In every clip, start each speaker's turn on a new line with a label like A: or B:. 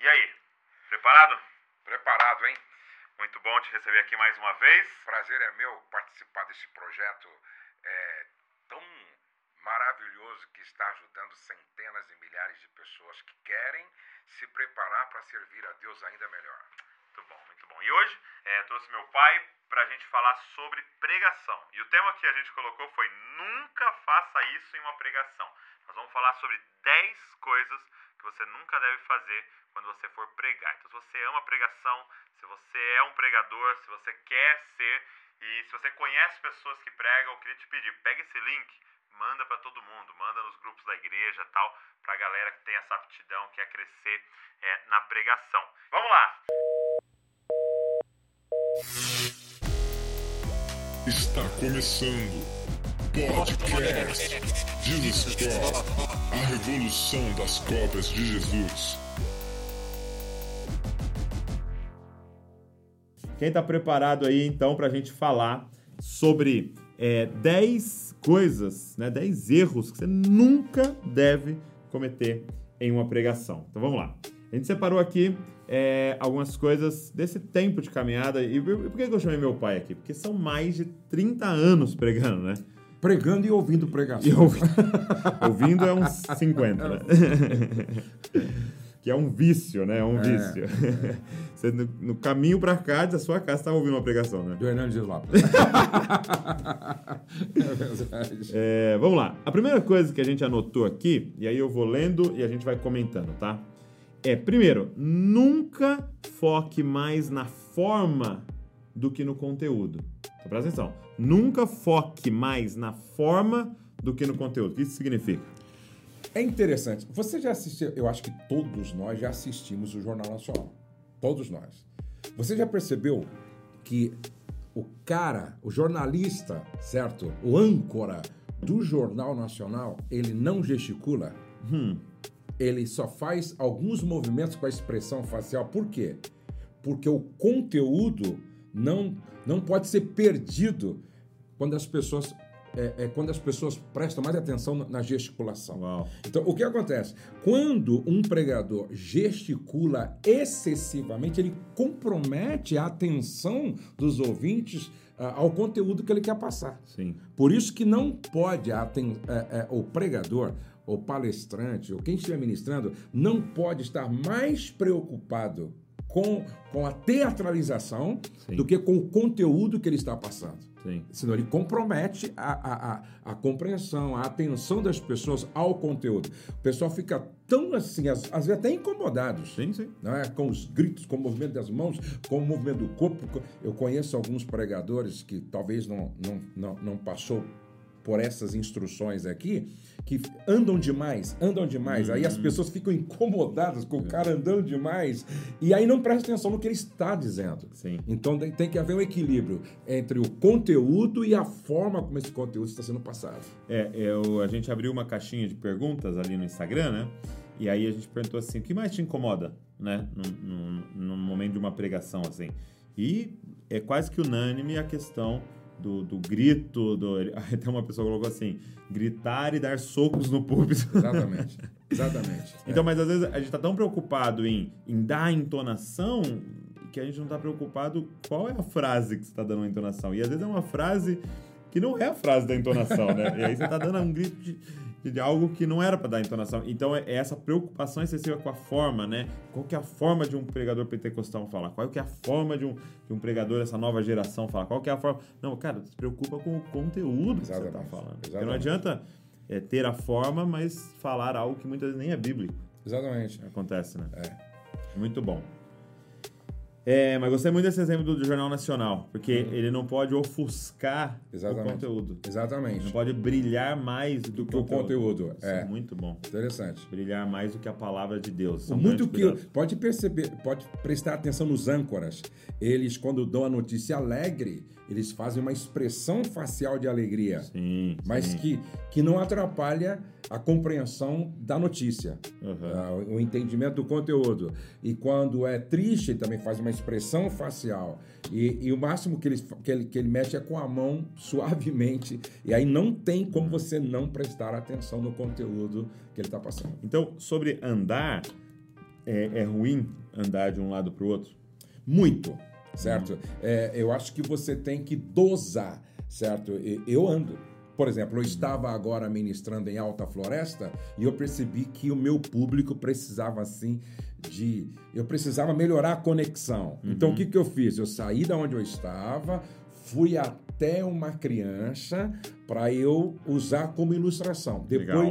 A: E aí, preparado?
B: Preparado, hein?
A: Muito bom te receber aqui mais uma vez.
B: Prazer é meu participar desse projeto é, tão maravilhoso que está ajudando centenas e milhares de pessoas que querem se preparar para servir a Deus ainda melhor.
A: Muito bom, muito bom. E hoje é, trouxe meu pai para a gente falar sobre pregação. E o tema que a gente colocou foi Nunca faça isso em uma pregação. Nós vamos falar sobre 10 coisas que você nunca deve fazer quando você for pregar. Então, se você ama pregação, se você é um pregador, se você quer ser e se você conhece pessoas que pregam, eu queria te pedir, pega esse link, manda para todo mundo, manda nos grupos da igreja tal, para a galera que tem essa aptidão, quer crescer é, na pregação. Vamos lá!
C: Está começando Podcast Discord, a revolução das cópias de Jesus.
D: Quem está preparado aí então para a gente falar sobre é, 10 coisas, né, 10 erros que você nunca deve cometer em uma pregação. Então vamos lá. A gente separou aqui é, algumas coisas desse tempo de caminhada. E por que eu chamei meu pai aqui? Porque são mais de 30 anos pregando, né?
E: Pregando e ouvindo pregação.
D: E ouvindo, ouvindo é uns 50, né? que é um vício, né? É um é, vício. É. Você, no, no caminho para cá, da sua casa, estava ouvindo uma pregação, né?
E: Do Hernandes Lopes.
D: é verdade. É, vamos lá. A primeira coisa que a gente anotou aqui, e aí eu vou lendo e a gente vai comentando, tá? É, primeiro, nunca foque mais na forma do que no conteúdo. Então, presta atenção. Nunca foque mais na forma do que no conteúdo. O que isso significa?
E: É interessante. Você já assistiu, eu acho que todos nós já assistimos o Jornal Nacional. Todos nós. Você já percebeu que o cara, o jornalista, certo? O âncora do Jornal Nacional, ele não gesticula. Hum. Ele só faz alguns movimentos com a expressão facial. Por quê? Porque o conteúdo não, não pode ser perdido quando as pessoas é, é, quando as pessoas prestam mais atenção na gesticulação.
D: Uau.
E: Então, o que acontece? Quando um pregador gesticula excessivamente, ele compromete a atenção dos ouvintes uh, ao conteúdo que ele quer passar.
D: Sim.
E: Por isso que não pode a, é, é, o pregador, o palestrante, ou quem estiver ministrando, não pode estar mais preocupado com, com a teatralização Sim. do que com o conteúdo que ele está passando.
D: Sim.
E: Senão ele compromete a, a, a, a, compreensão, a atenção das pessoas ao conteúdo. O pessoal fica tão assim, às, às vezes até incomodados.
D: Sim, sim.
E: Né? Com os gritos, com o movimento das mãos, com o movimento do corpo. Eu conheço alguns pregadores que talvez não, não, não, não passou por essas instruções aqui, que andam demais, andam demais. Uhum. Aí as uhum. pessoas ficam incomodadas com o cara andando demais e aí não prestam atenção no que ele está dizendo.
D: Sim.
E: Então tem que haver um equilíbrio entre o conteúdo e a forma como esse conteúdo está sendo passado.
D: É, eu, a gente abriu uma caixinha de perguntas ali no Instagram, né? E aí a gente perguntou assim, o que mais te incomoda, né? No, no, no momento de uma pregação, assim. E é quase que unânime a questão do, do grito, do, até uma pessoa colocou assim, gritar e dar socos no púlpito.
E: Exatamente, exatamente.
D: então, é. mas às vezes a gente está tão preocupado em, em dar entonação que a gente não está preocupado qual é a frase que você está dando uma entonação. E às vezes é uma frase que não é a frase da entonação, né? E aí você está dando um grito de de algo que não era para dar entonação. Então é essa preocupação excessiva com a forma, né? Qual que é a forma de um pregador pentecostal falar? Qual que é a forma de um, de um pregador essa nova geração falar? Qual que é a forma? Não, cara, se preocupa com o conteúdo que Exatamente. você está falando. Porque não adianta é, ter a forma, mas falar algo que muitas vezes nem é bíblico.
E: Exatamente.
D: Acontece, né?
E: É.
D: Muito bom. É, mas gostei muito desse exemplo do Jornal Nacional, porque uhum. ele não pode ofuscar Exatamente. o conteúdo.
E: Exatamente.
D: Não pode brilhar mais do, do que o conteúdo.
E: conteúdo. É.
D: é muito bom.
E: Interessante.
D: Brilhar mais do que a palavra de Deus.
E: muito que pode perceber, pode prestar atenção nos âncoras. Eles quando dão a notícia alegre, eles fazem uma expressão facial de alegria,
D: sim,
E: mas
D: sim.
E: que que não atrapalha a compreensão da notícia,
D: uhum.
E: uh, o entendimento do conteúdo. E quando é triste, ele também faz uma expressão facial. E, e o máximo que ele, que, ele, que ele mexe é com a mão suavemente. E aí não tem como você não prestar atenção no conteúdo que ele está passando.
D: Então, sobre andar, é, é ruim andar de um lado para o outro?
E: Muito, certo? É, eu acho que você tem que dosar, certo? Eu ando. Por exemplo, eu estava agora ministrando em Alta Floresta e eu percebi que o meu público precisava, assim, de. Eu precisava melhorar a conexão. Então, o que, que eu fiz? Eu saí da onde eu estava, fui até uma criança para eu usar como ilustração.
D: Legal.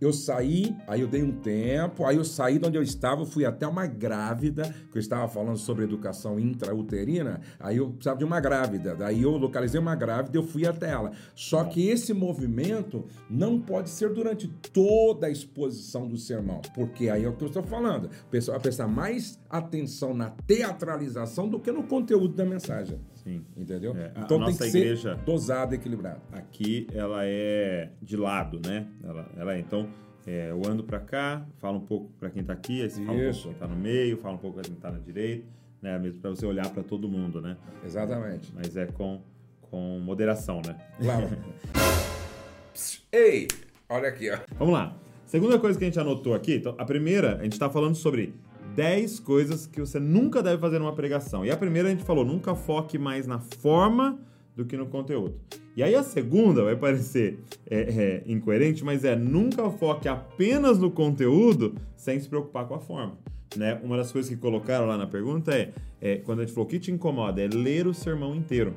E: Eu saí, aí eu dei um tempo, aí eu saí de onde eu estava, fui até uma grávida, que eu estava falando sobre educação intrauterina, aí eu precisava de uma grávida, daí eu localizei uma grávida e eu fui até ela. Só que esse movimento não pode ser durante toda a exposição do sermão, porque aí é o que eu estou falando, o pessoal vai prestar mais atenção na teatralização do que no conteúdo da mensagem.
D: Sim.
E: Entendeu?
D: É, a
E: então tem
D: nossa
E: que
D: igreja-
E: ser dosado e equilibrado.
D: Aqui ela é de lado, né? Ela, ela é. Então, é, eu ando para cá, falo um pouco para quem tá aqui, aí você fala um pouco quem tá no meio, fala um pouco para quem tá na direita, né? Mesmo para você olhar para todo mundo, né?
E: Exatamente.
D: Mas é com, com moderação, né?
E: Claro. Ei, olha aqui, ó.
D: Vamos lá. Segunda coisa que a gente anotou aqui, então, a primeira, a gente está falando sobre 10 coisas que você nunca deve fazer numa pregação. E a primeira a gente falou, nunca foque mais na forma do que no conteúdo. E aí a segunda vai parecer é, é, incoerente, mas é nunca foque apenas no conteúdo sem se preocupar com a forma. Né? Uma das coisas que colocaram lá na pergunta é, é, quando a gente falou o que te incomoda, é ler o sermão inteiro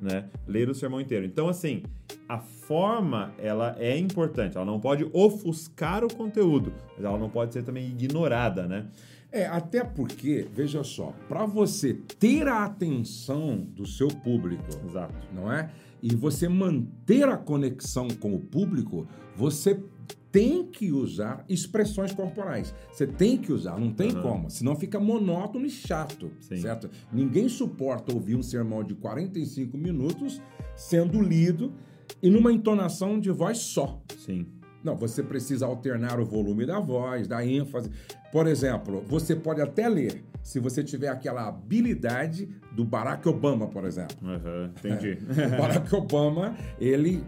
D: né? Ler o sermão inteiro. Então, assim, a forma, ela é importante. Ela não pode ofuscar o conteúdo, mas ela não pode ser também ignorada, né?
E: É, até porque, veja só, para você ter a atenção do seu público,
D: Exato.
E: não é? E você manter a conexão com o público, você tem que usar expressões corporais. Você tem que usar, não tem
D: Aham.
E: como. Senão fica monótono e chato,
D: Sim.
E: certo? Ninguém suporta ouvir um sermão de 45 minutos sendo lido e numa entonação de voz só.
D: Sim.
E: Não, você precisa alternar o volume da voz, dar ênfase. Por exemplo, você pode até ler, se você tiver aquela habilidade do Barack Obama, por exemplo.
D: Aham, entendi.
E: O Barack Obama, ele,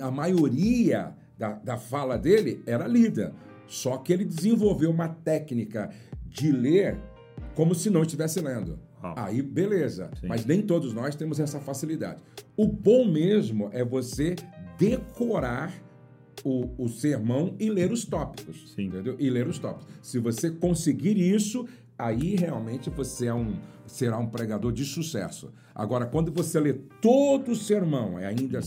E: a maioria da, da fala dele era lida. Só que ele desenvolveu uma técnica de ler como se não estivesse lendo.
D: Ah.
E: Aí, beleza.
D: Sim.
E: Mas nem todos nós temos essa facilidade. O bom mesmo é você decorar o, o sermão e ler os tópicos.
D: Sim.
E: Entendeu? E ler os tópicos. Se você conseguir isso, aí realmente você é um, será um pregador de sucesso. Agora, quando você lê todo o sermão, é ainda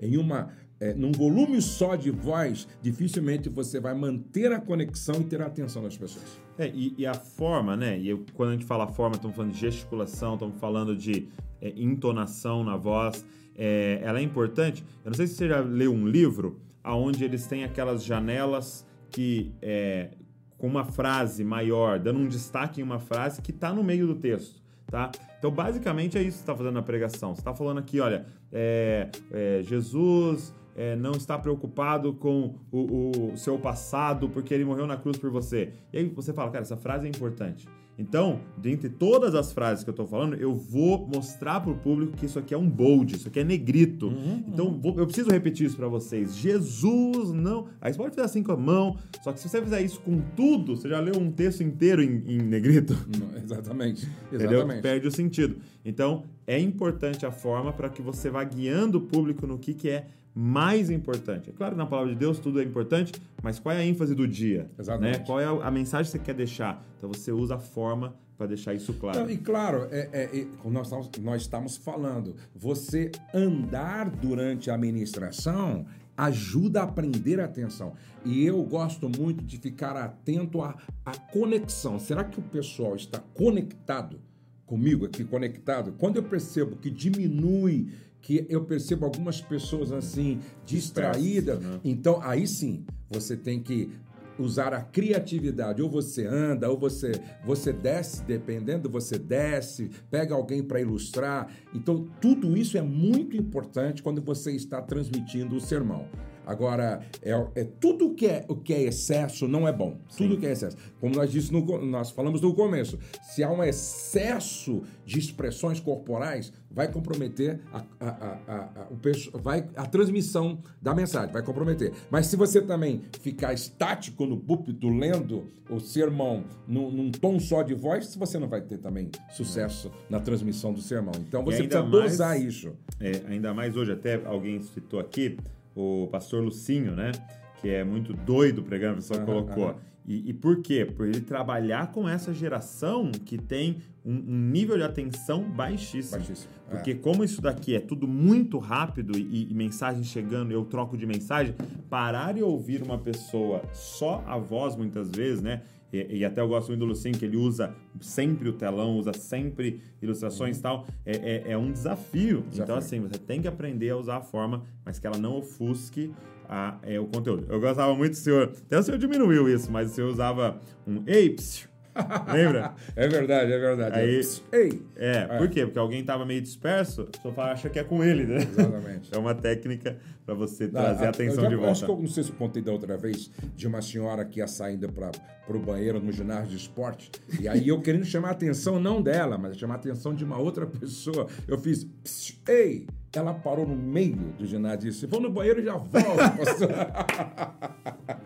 E: em uma. é, num volume só de voz, dificilmente você vai manter a conexão e ter a atenção das pessoas.
D: É, e, e a forma, né? E eu- quando a gente fala forma, estamos falando de gesticulação, estamos falando de é, entonação na voz. É, ela é importante. Eu não sei se você já leu um livro onde eles têm aquelas janelas que é, com uma frase maior, dando um destaque em uma frase que está no meio do texto. Tá? Então, basicamente, é isso que você está fazendo na pregação. Você está falando aqui, olha, é, é, Jesus é, não está preocupado com o, o seu passado porque ele morreu na cruz por você. E aí você fala, cara, essa frase é importante. Então, dentre todas as frases que eu estou falando, eu vou mostrar para o público que isso aqui é um bold, isso aqui é negrito. então, vou- eu preciso repetir isso para vocês. Jesus não. Aí você pode fazer assim com a mão, só que se você fizer isso com tudo, você já leu um texto inteiro em, em negrito.
E: Não, exatamente.
D: Entendeu?
E: Exatamente.
D: Perde o sentido. Então, é importante a forma para que você vá guiando o público no que, que é mais importante. É claro, na palavra de Deus tudo é importante, mas qual é a ênfase do dia?
E: Exatamente.
D: Né? Qual é a mensagem que você quer deixar? Então, você usa a forma para deixar isso claro.
E: Não, e claro, é, é, é, como nós, estamos, nós estamos falando, você andar durante a ministração ajuda a prender a atenção. E eu gosto muito de ficar atento à, à conexão. Será que o pessoal está conectado comigo aqui, conectado? Quando eu percebo que diminui, que eu percebo algumas pessoas assim, distraídas,
D: né?
E: então aí sim, você tem que usar a criatividade. Ou você anda, ou você você desce, dependendo, você desce, pega alguém para ilustrar. Então, tudo isso é muito importante quando você está transmitindo o sermão. Agora, é, é tudo que é, o que é excesso não é bom. Tudo que é excesso. Como nós, disse no, nós falamos no começo, se há um excesso de expressões corporais, vai comprometer a, a, a, a, o perso- vai, a transmissão da mensagem, vai comprometer. Mas se você também ficar estático no púlpito, lendo o sermão num, num tom só de voz, você não vai ter também sucesso na transmissão do sermão. Então você precisa
D: mais-
E: dosar isso.
D: É, ainda mais hoje, até alguém citou aqui, o pastor Lucinho, né? Que é muito doido pregando, o pessoal
E: Aham,
D: colocou.
E: aham.
D: E, e por quê? Por ele trabalhar com essa geração que tem um, um nível de atenção baixíssimo.
E: Baixíssimo, é.
D: Porque como isso daqui é tudo muito rápido e, e mensagem chegando, eu troco de mensagem, parar e ouvir uma pessoa só a voz muitas vezes, né? E, e até eu gosto muito do Lucinho, que ele usa sempre o telão, usa sempre ilustrações e tal. É, é, é um desafio.
E: Uhum. Desafio.
D: Então, assim, você tem que aprender a usar a forma, mas que ela não ofusque a, é, o conteúdo. Eu gostava muito do senhor, até o senhor diminuiu isso, mas o senhor usava um ei, psiu", lembra?
E: É verdade, é verdade.
D: Aí-
E: Ei!
D: É, por quê? Porque alguém tava meio disperso, pessoa fala, acha que é com ele, né?
E: Exatamente.
D: É uma técnica para você trazer
E: Ah,
D: a atenção
E: já-
D: de volta.
E: Acho que eu não sei se contei da outra vez de uma senhora que ia saindo para o banheiro no ginásio de esporte. E aí eu querendo chamar a atenção não dela, mas chamar a atenção de uma outra pessoa. Eu fiz, "Psiu, ei! Ela parou no meio do ginásio e disse: Vou no banheiro e já volto.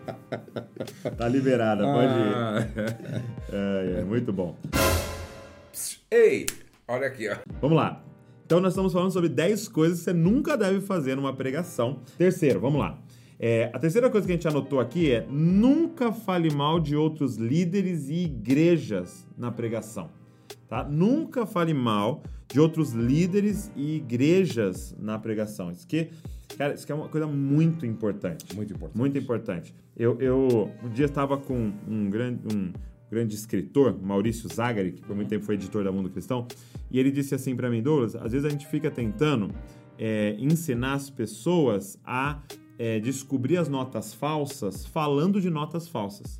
D: Tá liberada, pode ir.
E: Ah,
D: É, é, muito bom.
E: "Psiu, ei! Olha aqui, ó.
D: Vamos lá. Então, nós estamos falando sobre 10 coisas que você nunca deve fazer numa pregação. Terceiro, vamos lá. É, a terceira coisa que a gente anotou aqui é nunca fale mal de outros líderes e igrejas na pregação. Tá? Nunca fale mal de outros líderes e igrejas na pregação. Isso que, cara, isso que é uma coisa muito importante.
E: Muito importante.
D: Muito importante. Eu, eu um dia estava com um grande, um grande escritor, Maurício Zagari, que por muito tempo foi editor da Mundo Cristão, e ele disse assim para mim, Douglas, às vezes a gente fica tentando é, ensinar as pessoas a é, descobrir as notas falsas falando de notas falsas.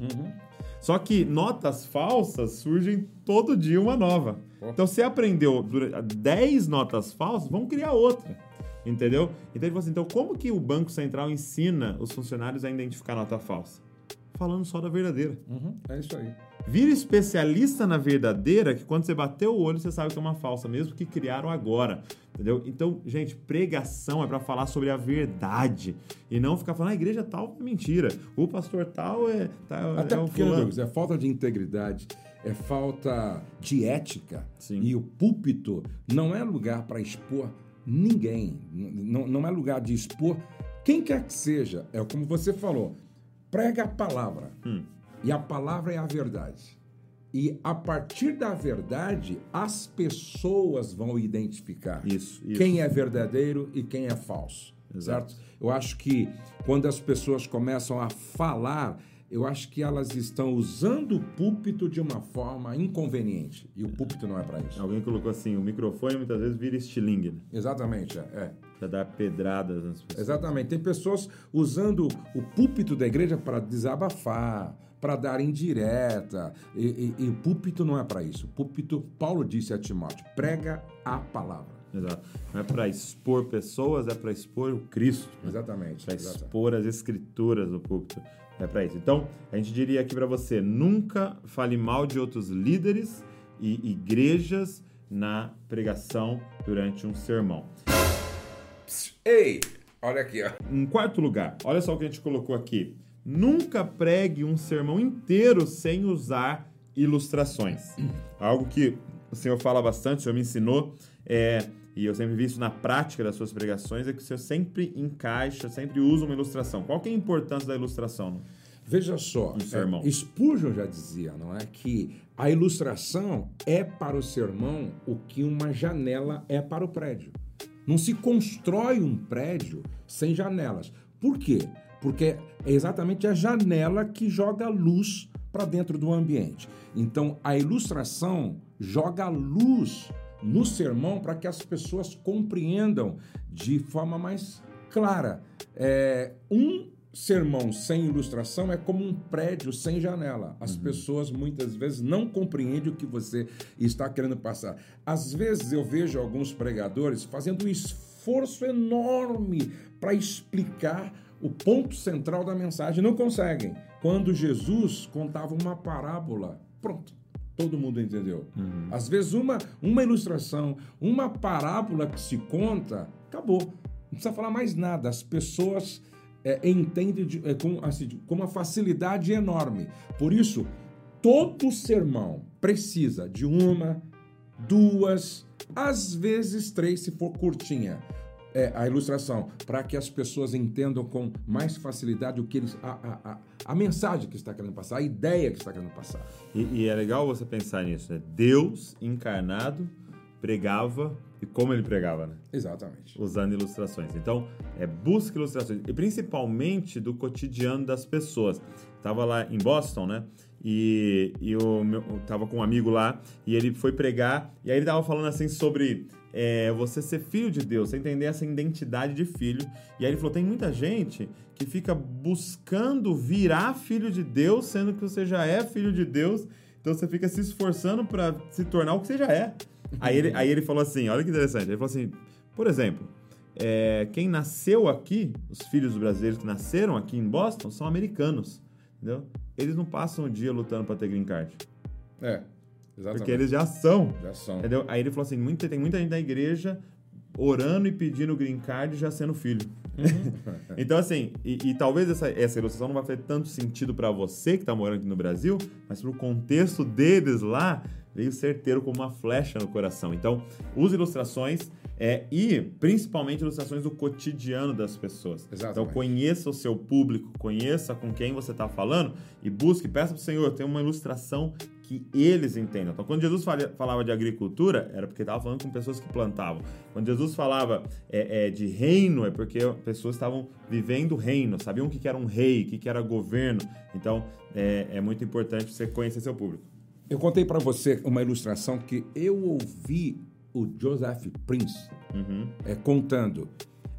D: Só que notas falsas surgem todo dia uma nova. Então, você aprendeu dura- 10 notas falsas, vamos criar outra. Entendeu? Então ele falou assim: então como que o Banco Central ensina os funcionários a identificar nota falsa? Falando só da verdadeira.
E: Uhum, é isso aí.
D: Vira especialista na verdadeira, que quando você bater o olho, você sabe que é uma falsa, mesmo que criaram agora. Entendeu? Então, gente, pregação é para falar sobre a verdade. E não ficar falando, a igreja tal é mentira. O pastor tal é. Tá,
E: Até
D: é o
E: porque,
D: fulano."
E: Douglas, é falta de integridade, é falta de ética.
D: Sim.
E: E o púlpito não é lugar para expor ninguém. Não, não é lugar de expor quem quer que seja. É como você falou, prega a palavra.
D: Hum.
E: E a palavra é a verdade. E a partir da verdade, as pessoas vão identificar
D: Isso, isso.
E: quem é verdadeiro e quem é falso.
D: Exato.
E: Certo? Eu acho que quando as pessoas começam a falar, eu acho que elas estão usando o púlpito de uma forma inconveniente. E o púlpito não é para isso.
D: Alguém colocou assim: o microfone muitas vezes vira estilingue, né?
E: Exatamente, é. é.
D: Pra dar pedradas nas pessoas.
E: Exatamente. Tem pessoas usando o púlpito da igreja para desabafar, para dar indireta. E, e- e o púlpito não é para isso. O púlpito, Paulo disse a Timóteo, prega a palavra.
D: Exato. Não é pra expor pessoas, é pra expor o Cristo.
E: Exatamente. Exatamente.
D: expor as escrituras no púlpito. É pra isso. Então, a gente diria aqui pra você: nunca fale mal de outros líderes e igrejas na pregação durante um sermão.
E: Ei, olha aqui, ó.
D: Em quarto lugar, olha só o que a gente colocou aqui. Nunca pregue um sermão inteiro sem usar ilustrações. Algo que o senhor fala bastante, o senhor me ensinou, é, e eu sempre vi isso na prática das suas pregações, é que o senhor sempre encaixa, sempre usa uma ilustração. Qual que é a importância da ilustração?
E: Veja só,
D: sermão.
E: é, Spurgeon já dizia, não é, que a ilustração é para o sermão o que uma janela é para o prédio. Não se constrói um prédio sem janelas. Por quê? Porque é exatamente a janela que joga luz para dentro do ambiente. Então, a ilustração joga luz no sermão para que as pessoas compreendam de forma mais clara. É, um sermão sem ilustração é como um prédio sem janela. As pessoas muitas vezes não compreendem o que você está querendo passar. Às vezes eu vejo alguns pregadores fazendo um esforço enorme para explicar o ponto central da mensagem. Não conseguem. Quando Jesus contava uma parábola, pronto. Todo mundo entendeu. Às vezes, uma, uma ilustração, uma parábola que se conta, acabou. Não precisa falar mais nada. As pessoas é, entendem de- é, com, assim, com uma facilidade enorme. Por isso, todo sermão precisa de uma, duas, às vezes três, se for curtinha. É, a ilustração, para que as pessoas entendam com mais facilidade o que eles. A, a, a, a mensagem que está querendo passar, a ideia que está querendo passar.
D: E, e é legal você pensar nisso, né? Deus encarnado pregava e como ele pregava, né?
E: Exatamente.
D: Usando ilustrações. Então, é, busca ilustrações. E principalmente do cotidiano das pessoas. Tava lá em Boston, né? E, e o meu, eu tava com um amigo lá e ele foi pregar. E aí ele tava falando assim sobre é, você ser filho de Deus, você entender essa identidade de filho. E aí ele falou: tem muita gente que fica buscando virar filho de Deus, sendo que você já é filho de Deus. Então você fica se esforçando para se tornar o que você já é. Aí ele, aí ele falou assim: olha que interessante. Ele falou assim: por exemplo, é, quem nasceu aqui, os filhos brasileiros que nasceram aqui em Boston, são americanos. Entendeu? Eles não passam o dia lutando para ter green card.
E: É, exatamente.
D: Porque eles já são.
E: já são.
D: Entendeu? Aí ele falou assim: muita, tem muita gente na igreja orando e pedindo green card já sendo filho. então, assim, e, e talvez essa, essa ilustração não vai fazer tanto sentido para você que tá morando aqui no Brasil, mas pro contexto deles lá, veio certeiro como uma flecha no coração. Então, use ilustrações é, e principalmente ilustrações do cotidiano das pessoas. Então,
E: Exatamente.
D: conheça o seu público, conheça com quem você está falando e busque, peça para o Senhor, tem uma ilustração que eles entendam. Então, quando Jesus fala- falava de agricultura, era porque estava falando com pessoas que plantavam. Quando Jesus falava é, é, de reino, é porque pessoas estavam vivendo o reino, sabiam o que era um rei, o que que era governo. Então, é, é muito importante você conhecer seu público.
E: Eu contei para você uma ilustração que eu ouvi o Joseph Prince é, contando.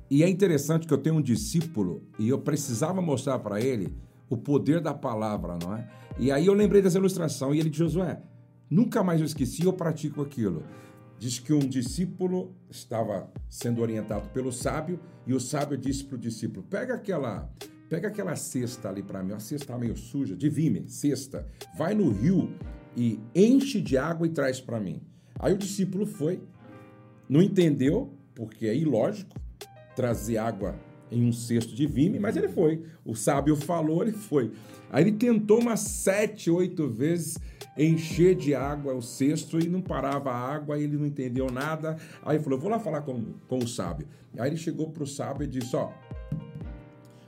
E: E é interessante que eu tenho um discípulo e eu precisava mostrar para ele o poder da palavra, não é? E aí eu lembrei dessa ilustração e ele disse, Josué, nunca mais eu esqueci, eu pratico aquilo. Diz que um discípulo estava sendo orientado pelo sábio e o sábio disse para o discípulo, pega aquela, pega aquela cesta ali para mim, uma cesta meio suja, de vime, cesta, vai no rio e enche de água e traz para mim. Aí o discípulo foi, não entendeu, porque é ilógico trazer água em um cesto de vime, mas ele foi. O sábio falou, ele foi. Aí ele tentou umas sete, oito vezes encher de água o cesto e não parava a água, ele não entendeu nada. Aí falou: vou lá falar com, com o sábio. Aí ele chegou para o sábio e disse: Ó,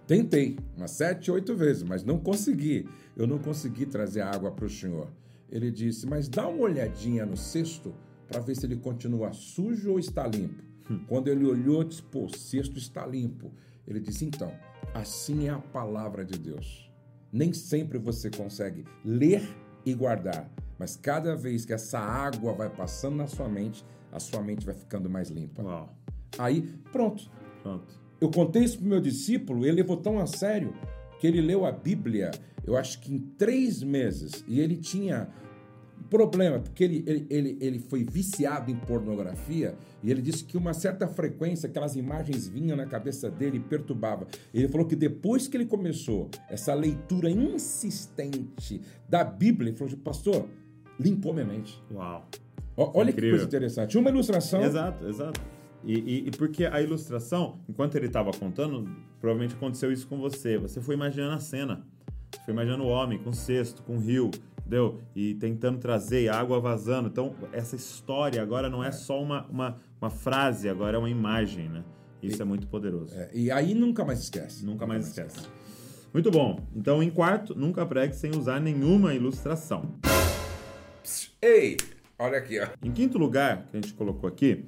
E: tentei umas sete, oito vezes, mas não consegui. Eu não consegui trazer água para o senhor. Ele disse: Mas dá uma olhadinha no cesto para ver se ele continua sujo ou está limpo. Quando ele olhou, disse: Pô, o cesto está limpo. Ele disse: Então, assim é a palavra de Deus. Nem sempre você consegue ler e guardar, mas cada vez que essa água vai passando na sua mente, a sua mente vai ficando mais limpa.
D: Uau.
E: Aí, pronto.
D: Pronto.
E: Eu contei isso pro meu discípulo, ele levou tão a sério que ele leu a Bíblia, eu acho que em três meses, e ele tinha problema, porque ele, ele, ele, ele foi viciado em pornografia, e ele disse que uma certa frequência aquelas imagens vinham na cabeça dele e perturbava. Ele falou que depois que ele começou essa leitura insistente da Bíblia, ele falou, pastor, limpou minha mente.
D: Uau.
E: Ó, Olha que
D: Incrível.
E: coisa interessante. Uma ilustração.
D: Exato, exato. E, e- e porque a ilustração, enquanto ele estava contando, provavelmente aconteceu isso com você. Você foi imaginando a cena. Foi imaginando o homem com cesto, com rio, entendeu? E tentando trazer e água vazando. Então, essa história agora não é só uma, uma, uma frase, agora é uma imagem, né? Isso é muito poderoso.
E: É, e aí nunca mais esquece.
D: Nunca mais esquece. Muito bom. Então, em quarto, nunca pregue sem usar nenhuma ilustração.
E: Ei, olha aqui, ó.
D: Em quinto lugar, que a gente colocou aqui,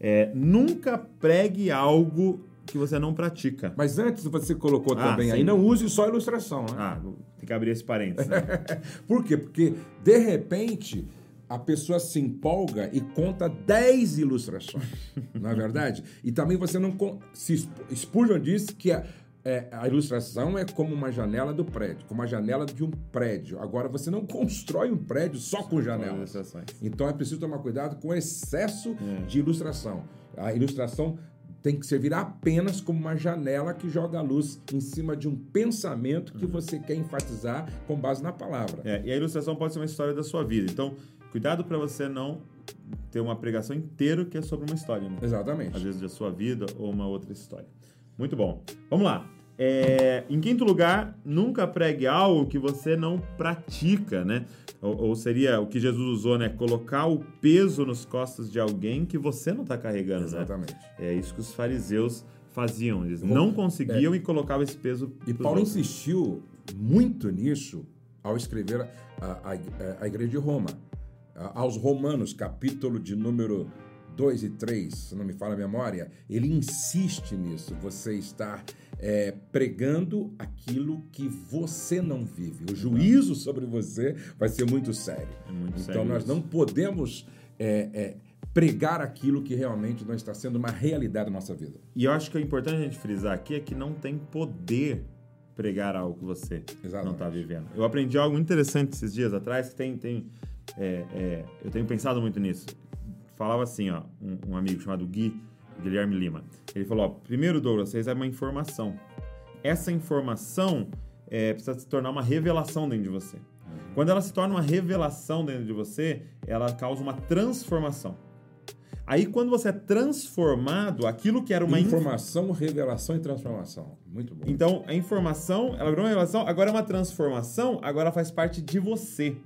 D: é nunca pregue algo que você não pratica.
E: Mas antes você colocou
D: Ah,
E: também
D: sim.
E: aí, não use só ilustração, né?
D: Ah, tem que abrir esse parênteses, né?
E: Por quê? Porque, de repente, a pessoa se empolga e conta 10 ilustrações, não é verdade? E também você não... Se Sp- Spurgeon disse que a, é, a ilustração é como uma janela do prédio, como a janela de um prédio. Agora, você não constrói um prédio só com janelas. Então é preciso tomar cuidado com o excesso
D: É.
E: de ilustração. A ilustração tem que servir apenas como uma janela que joga a luz em cima de um pensamento que você quer enfatizar com base na palavra.
D: É, e a ilustração pode ser uma história da sua vida. Então, cuidado para você não ter uma pregação inteira que é sobre uma história, né?
E: Exatamente.
D: Às vezes da sua vida ou uma outra história. Muito bom. Vamos lá. É, em quinto lugar, nunca pregue algo que você não pratica, né? Ou, ou seria o que Jesus usou, né? Colocar o peso nos costas de alguém que você não está carregando, né?
E: Exatamente.
D: É isso que os fariseus faziam. Eles não conseguiam e colocavam esse peso.
E: E Paulo
D: outros.
E: insistiu muito nisso ao escrever a, a, a Igreja de Roma. A- Aos Romanos, capítulo de número 2 e 3, se não me falha a memória, ele insiste nisso. Você está é, pregando aquilo que você não vive. O juízo sobre você vai ser muito sério.
D: É muito
E: então
D: sério
E: nós
D: isso.
E: não podemos é, é, pregar aquilo que realmente não está sendo uma realidade na nossa vida.
D: E eu acho que é importante a gente frisar aqui é que não tem poder pregar algo que você
E: Exatamente.
D: não está vivendo. Eu aprendi algo interessante esses dias atrás que tem, tem é, eu tenho pensado muito nisso. Falava assim, ó, um, um amigo chamado Gui Guilherme Lima. Ele falou: ó, primeiro, Douglas, você recebe uma informação. Essa informação é, precisa se tornar uma revelação dentro de você. Quando ela se torna uma revelação dentro de você, ela causa uma transformação. Aí, quando você é transformado, aquilo que era uma inf-
E: Informação, revelação e transformação. Muito bom.
D: então, a informação, ela virou uma revelação, agora é uma transformação, agora faz parte de você.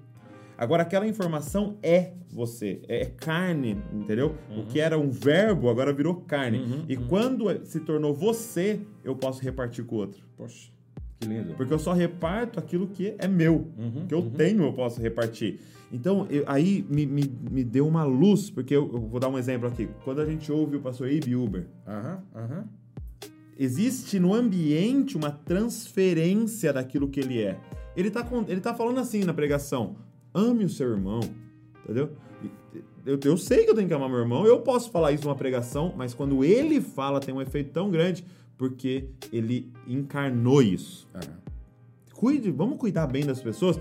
D: Agora, aquela informação é você, é carne, entendeu? O que era um verbo agora virou carne. e quando é- se tornou você, eu posso repartir com o outro.
E: Poxa, que lindo.
D: Porque eu só reparto aquilo que é meu. que eu tenho, eu posso repartir. Então, eu- aí me, me, me deu uma luz, porque eu, eu vou dar um exemplo aqui. Quando a gente ouve o pastor Ibe Uber,
E: Aham, aham.
D: existe no ambiente uma transferência daquilo que ele é. Ele tá, com- ele tá falando assim na pregação: ame o seu irmão, entendeu? Eu, eu sei que eu tenho que amar meu irmão, eu posso falar isso numa pregação, mas quando ele fala tem um efeito tão grande porque ele encarnou isso.
E: aham.
D: Cuide, vamos cuidar bem das pessoas.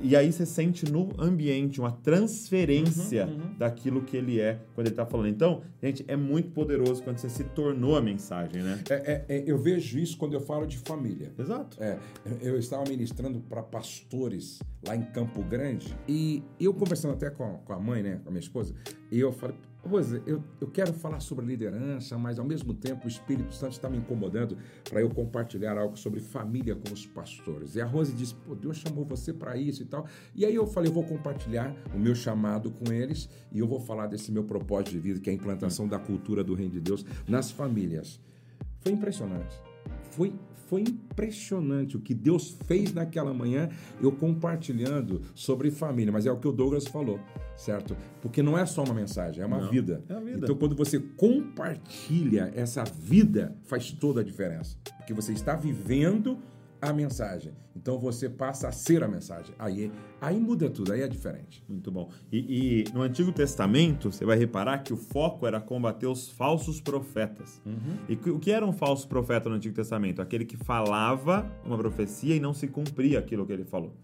D: E aí você sente no ambiente uma transferência daquilo que ele é quando ele tá falando. Então, gente, é muito poderoso quando você se tornou a mensagem, né?
E: É, é, é, eu vejo isso quando eu falo de família.
D: Exato.
E: É, eu estava ministrando para pastores lá em Campo Grande e eu conversando até com, com a mãe, né, com a minha esposa, e eu falei, Rose, eu, eu quero falar sobre liderança, mas ao mesmo tempo o Espírito Santo está me incomodando para eu compartilhar algo sobre família com os pastores. E a Rose disse, pô, Deus chamou você para isso e tal. E aí eu falei, eu vou compartilhar o meu chamado com eles e eu vou falar desse meu propósito de vida, que é a implantação da cultura do Reino de Deus nas famílias. Foi impressionante. Foi, foi impressionante o que Deus fez naquela manhã, eu compartilhando sobre família. Mas é o que o Douglas falou, certo? Porque não é só uma mensagem, é uma
D: Não,
E: vida.
D: é vida.
E: Então, quando você compartilha essa vida, faz toda a diferença. Porque você está vivendo a mensagem. Então, você passa a ser a mensagem. Aí, aí muda tudo, aí é diferente.
D: Muito bom. E, e no Antigo Testamento, você vai reparar que o foco era combater os falsos profetas. E que- o que era um falso profeta no Antigo Testamento? Aquele que falava uma profecia e não se cumpria aquilo que ele falou.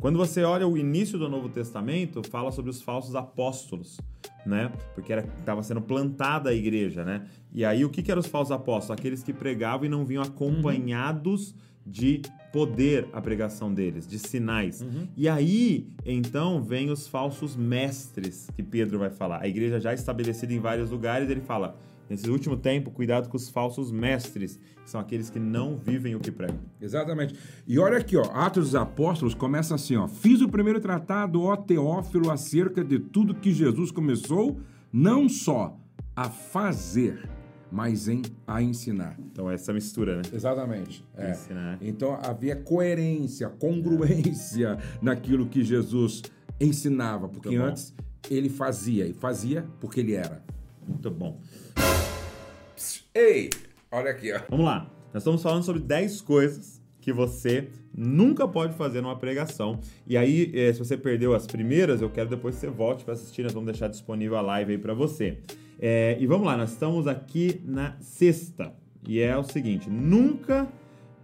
D: Quando você olha o início do Novo Testamento, fala sobre os falsos apóstolos, né? Porque estava sendo plantada a igreja, né? E aí o que, que eram os falsos apóstolos? Aqueles que pregavam e não vinham acompanhados de poder a pregação deles, de sinais. E aí, então, vem os falsos mestres que Pedro vai falar. A igreja já estabelecida em vários lugares, ele fala: nesse último tempo, cuidado com os falsos mestres, que são aqueles que não vivem o que pregam.
E: Exatamente. E olha aqui, ó, Atos dos Apóstolos começa assim, ó. Fiz o primeiro tratado, ó Teófilo, acerca de tudo que Jesus começou, não só a fazer, mas em a ensinar.
D: Então, essa mistura, né?
E: Exatamente. É.
D: Ensinar.
E: Então havia coerência, congruência naquilo que Jesus ensinava, porque antes ele fazia e fazia porque ele era.
D: Muito bom.
E: Ei, olha aqui, ó.
D: Vamos lá. Nós estamos falando sobre 10 coisas que você nunca pode fazer numa pregação. E aí, eh, se você perdeu as primeiras, eu quero depois que você volte para assistir. Nós vamos deixar disponível a live aí para você. Eh, e vamos lá, nós estamos aqui na sexta. E é o seguinte: nunca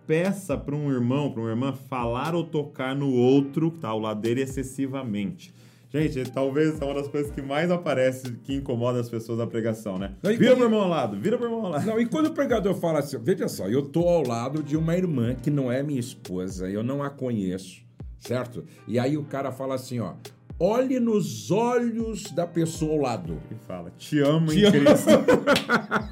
D: peça para um irmão, para uma irmã falar ou tocar no outro que está ao lado dele excessivamente. Gente, talvez é uma das coisas que mais aparece, que incomoda as pessoas na pregação, né?
E: Não,
D: vira
E: quando-
D: pro irmão ao lado, vira pro irmão ao lado.
E: Não, e quando o pregador fala assim, veja só, eu tô ao lado de uma irmã que não é minha esposa, eu não a conheço, certo? E aí o cara fala assim, ó, olhe nos olhos da pessoa ao lado.
D: E fala, te amo
E: Te
D: em. Cristo.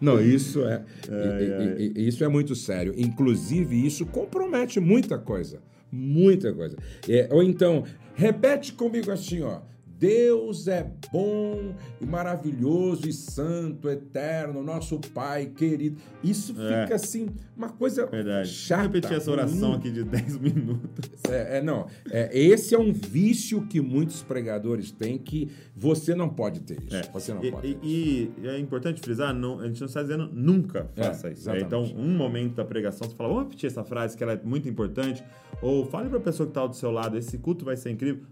E: Não, isso é,
D: ai.
E: e- e- isso é muito sério. Inclusive, isso compromete muita coisa. Muita coisa. É, ou então, repete comigo assim, ó. Deus é bom e maravilhoso e santo, eterno, nosso Pai querido. Isso
D: É.
E: fica assim, uma coisa
D: Verdade.
E: chata.
D: Vou repetir essa oração
E: ruim.
D: aqui de 10 minutos.
E: É, é, não. É, esse é um vício que muitos pregadores têm que você não pode ter isso.
D: É.
E: Você não
D: E,
E: pode ter isso.
D: e- e é importante frisar, não- a gente não está dizendo nunca
E: É,
D: faça isso. né? Então, um momento da pregação, você fala, vamos repetir essa frase que ela é muito importante, ou fale para a pessoa que está do seu lado, esse culto vai ser incrível.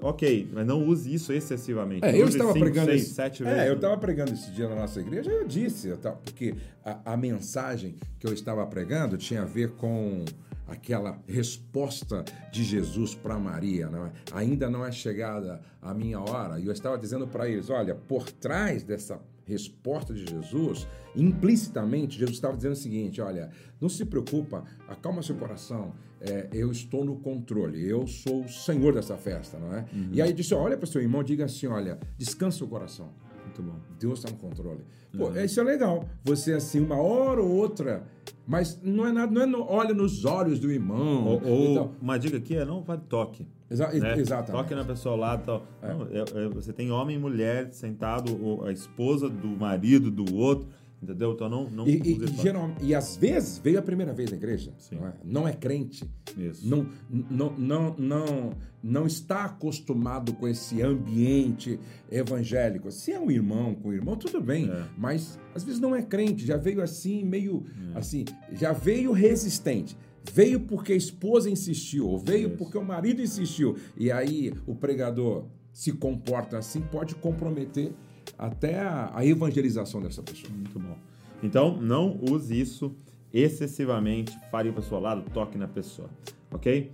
D: Ok, mas não use isso excessivamente.
E: É, eu
D: Use
E: estava
D: cinco,
E: pregando
D: seis,
E: esse-
D: sete
E: é,
D: vezes.
E: eu estava pregando esse dia na nossa igreja, eu disse, eu tava- porque a, a mensagem que eu estava pregando tinha a ver com aquela resposta de Jesus para Maria, não é? ainda não é chegada a minha hora. E eu estava dizendo para eles, olha, por trás dessa resposta de Jesus, implicitamente Jesus estava dizendo o seguinte, olha, não se preocupa, acalma seu coração, é, eu estou no controle, eu sou o senhor dessa festa, não é? E aí disse, olha para o seu irmão, diga assim, olha, descansa o coração.
D: Muito bom.
E: Deus está no controle. Pô, isso é legal. Você, assim, uma hora ou outra, mas não é nada, não é no, olha nos olhos do irmão.
D: Ou, ou
E: Então,
D: uma dica aqui é não vale toque.
E: exa-
D: né?
E: Exatamente.
D: Toque na pessoa e tal. Não, é- é- você tem homem e mulher sentado, a esposa do marido do outro, entendeu? Então não, não
E: E, e, geral- e às vezes veio a primeira vez na igreja,
D: Sim.
E: não é? Não é crente,
D: Isso.
E: não, não, não, não, não está acostumado com esse ambiente evangélico. Se é um irmão com irmão, tudo bem,
D: É.
E: mas às vezes não é crente, já veio assim, meio
D: É.
E: assim, já veio resistente. Veio porque a esposa insistiu, ou veio
D: Isso.
E: porque o marido insistiu. E aí o pregador se comporta assim, pode comprometer até a, a evangelização dessa pessoa.
D: Muito bom. Então, não use isso excessivamente. Fale para o seu lado, toque na pessoa. Ok?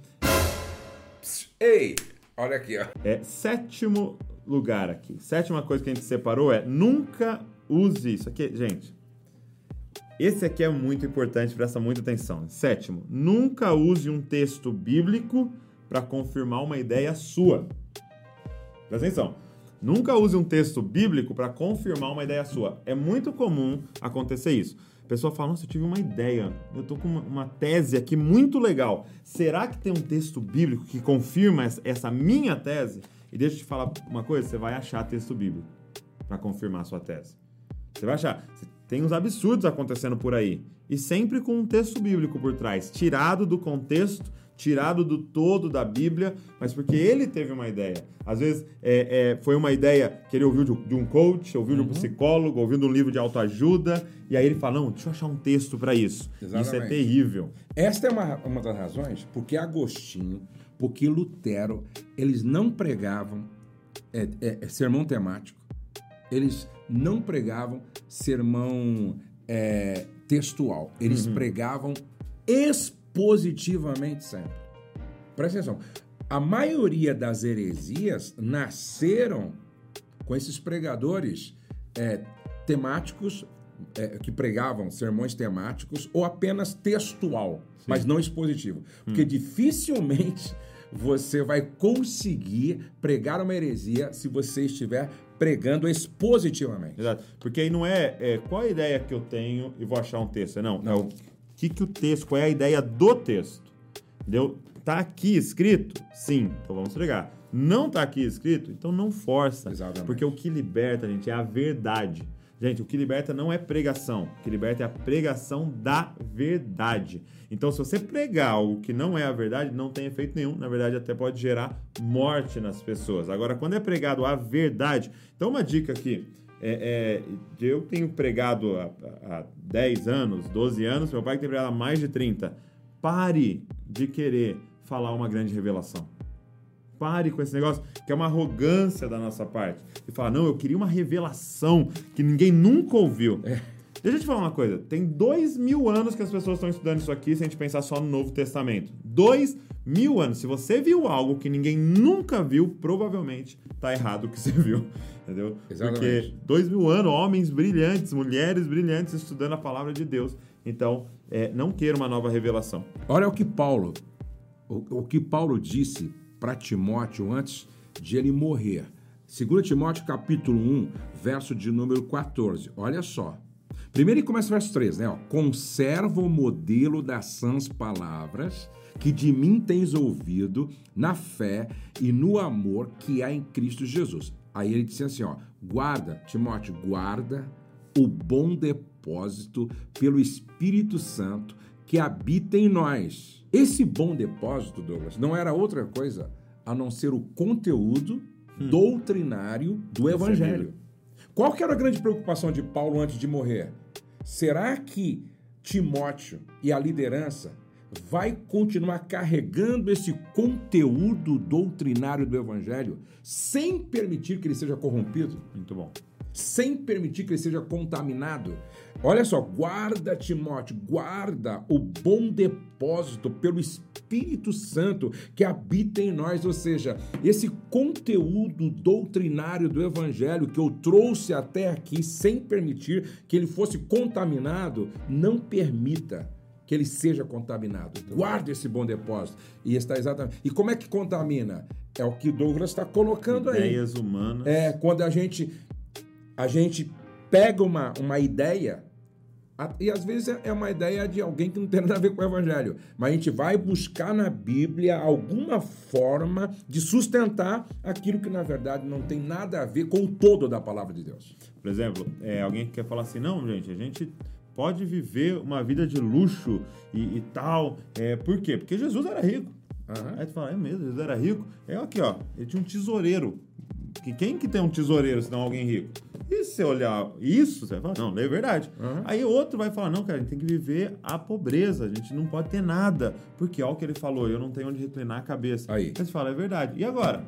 E: Ei, olha aqui, ó.
D: É, sétimo lugar aqui. Sétima coisa que a gente separou é nunca use isso. Aqui, gente. Esse aqui é muito importante, presta muita atenção. Sétimo, nunca use um texto bíblico para confirmar uma ideia sua. Presta atenção. Nunca use um texto bíblico para confirmar uma ideia sua. É muito comum acontecer isso. A pessoa fala, nossa, eu tive uma ideia, eu tô com uma, tese aqui muito legal. Será que tem um texto bíblico que confirma essa minha tese? E deixa eu te falar uma coisa, você vai achar texto bíblico para confirmar a sua tese. Você vai achar. Tem uns absurdos acontecendo por aí. E sempre com um texto bíblico por trás, tirado do contexto, tirado do todo da Bíblia, mas porque ele teve uma ideia. Às vezes é, é, foi uma ideia que ele ouviu de, de um coach, ouviu de um psicólogo, ouviu de um livro de autoajuda, e aí ele fala: Não, deixa eu achar um texto para isso. Isso é
E: Exatamente.
D: terrível.
E: Esta é uma, uma das razões porque Agostinho, porque Lutero, eles não pregavam é, é, é, sermão temático, eles não pregavam sermão é, textual, eles pregavam expositivamente sempre. Presta atenção, a maioria das heresias nasceram com esses pregadores é, temáticos é, que pregavam sermões temáticos ou apenas textual, mas não expositivo. Porque dificilmente você vai conseguir pregar uma heresia se você estiver pregando expositivamente.
D: Exato. Porque aí não é, é, qual a ideia que eu tenho e vou achar um texto. Não, é o que, que o texto, qual é a ideia do texto. Entendeu? Tá aqui escrito? Sim, então vamos pregar. Não tá aqui escrito? Então não força.
E: Exatamente.
D: Porque o que liberta, gente, é a verdade. Gente, o que liberta não é pregação. O que liberta é a pregação da verdade. Então, se você pregar algo que não é a verdade, não tem efeito nenhum. Na verdade, até pode gerar morte nas pessoas. Agora, quando é pregado a verdade. Então, uma dica aqui. É, é, eu tenho pregado há, há 10 anos, 12 anos, meu pai tem pregado há mais de 30. Pare de querer falar uma grande revelação. Pare com esse negócio, que é uma arrogância da nossa parte. E falar, não, eu queria uma revelação que ninguém nunca ouviu. Deixa eu te falar uma coisa. Tem dois mil anos que as pessoas estão estudando isso aqui se a gente pensar só no Novo Testamento. Dois Mil anos. Se você viu algo que ninguém nunca viu, provavelmente tá errado o que você viu. Entendeu?
E: Exatamente.
D: Porque dois mil anos, homens brilhantes, mulheres brilhantes estudando a palavra de Deus. Então, é, não queira uma nova revelação.
E: Olha o que Paulo, o, o que Paulo disse para Timóteo antes de ele morrer. 2 Timóteo capítulo 1, verso de número 14. Olha só. Primeiro ele começa o verso 3, né? Ó, Conserva o modelo das sãs palavras que de mim tens ouvido na fé e no amor que há em Cristo Jesus. Aí ele disse assim, ó, guarda, Timóteo, guarda o bom depósito pelo Espírito Santo que habita em nós. Esse bom depósito, Douglas, não era outra coisa a não ser o conteúdo doutrinário do Evangelho. Qual que era a grande preocupação de Paulo antes de morrer? Será que Timóteo e a liderança vai continuar carregando esse conteúdo doutrinário do Evangelho sem permitir que ele seja corrompido?
D: Muito bom.
E: sem permitir que ele seja contaminado. Olha só, guarda, Timóteo, guarda o bom depósito pelo Espírito Santo que habita em nós, ou seja, esse conteúdo doutrinário do Evangelho que eu trouxe até aqui sem permitir que ele fosse contaminado, não permita que ele seja contaminado. Guarde esse bom depósito. E está exatamente. E como é que contamina? É o que Douglas está colocando aí.
D: Ideias humanas.
E: É, quando a gente a gente pega uma, uma ideia, a- e às vezes é- é uma ideia de alguém que não tem nada a ver com o evangelho, mas a gente vai buscar na Bíblia alguma forma de sustentar aquilo que na verdade não tem nada a ver com o todo da palavra de Deus.
D: Por exemplo, é, alguém que quer falar assim, não, gente, a gente pode viver uma vida de luxo e, e tal. É, por quê? Porque Jesus era rico.
E: Aham.
D: Aí tu fala, é mesmo, Jesus era rico? É aqui, ó, ele tinha um tesoureiro. Que quem que tem um tesoureiro se não alguém rico? E se você olhar isso, você vai falar, não, é verdade.
E: Uhum.
D: Aí outro vai falar, não, cara, a gente tem que viver a pobreza, a gente não pode ter nada. Porque olha o que ele falou, eu não tenho onde reclinar a cabeça.
E: Aí.
D: você fala, é verdade. E agora?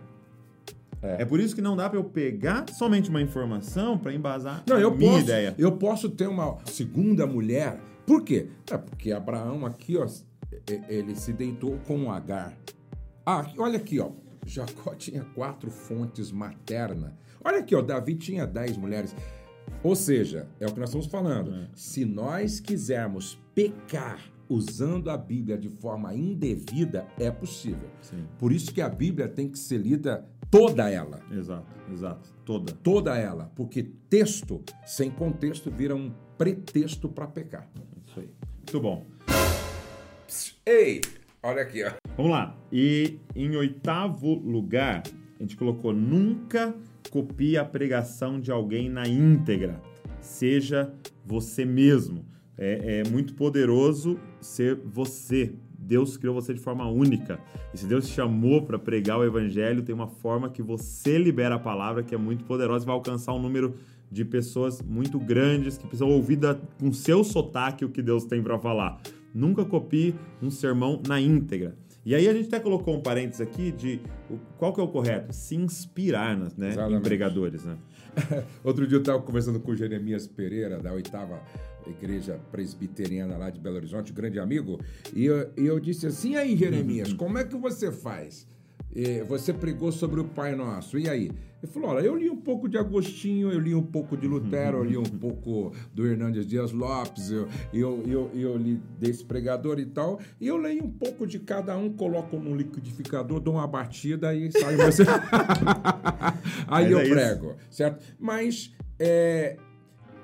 E: É.
D: É. por isso que não dá pra eu pegar somente uma informação pra embasar
E: Não, eu
D: minha
E: posso,
D: ideia.
E: eu posso ter uma segunda mulher. Por quê? É porque Abraão aqui, ó, ele se deitou com Agar. Ah, olha aqui, ó. Jacó tinha quatro fontes maternas. Olha aqui, ó, Davi tinha dez mulheres. Ou seja, é o que nós estamos falando. Se nós quisermos pecar usando a Bíblia de forma indevida, é possível.
D: Sim.
E: Por isso que a Bíblia tem que ser lida toda ela
D: Exato, exato. Toda.
E: toda ela, porque texto sem contexto vira um pretexto para pecar.
D: Isso aí. Muito bom.
E: Ei, olha aqui, ó.
D: Vamos lá. E em oitavo lugar, a gente colocou nunca copie a pregação de alguém na íntegra. Seja você mesmo. É, é muito poderoso ser você. Deus criou você de forma única. E se Deus te chamou para pregar o evangelho, tem uma forma que você libera a palavra que é muito poderosa e vai alcançar um número de pessoas muito grandes que precisam ouvir da- com seu sotaque o que Deus tem para falar. Nunca copie um sermão na íntegra. E aí a gente até colocou um parênteses aqui de qual que é o correto? Se inspirar nas, né, em pregadores, né?
E: Outro dia eu estava conversando com o Jeremias Pereira, da oitava igreja presbiteriana lá de Belo Horizonte, um grande amigo, e eu, eu disse assim: e aí, Jeremias, como é que você faz? Eh, Você pregou sobre o Pai Nosso, e aí? Ele falou: olha, eu li um pouco de Agostinho, eu li um pouco de Lutero, eu li um pouco do Hernandes Dias Lopes, eu, eu, eu, eu li desse pregador e tal, e eu leio um pouco de cada um, coloco num liquidificador, dou uma batida e sai você. aí eu
D: é isso.
E: prego, certo? Mas é,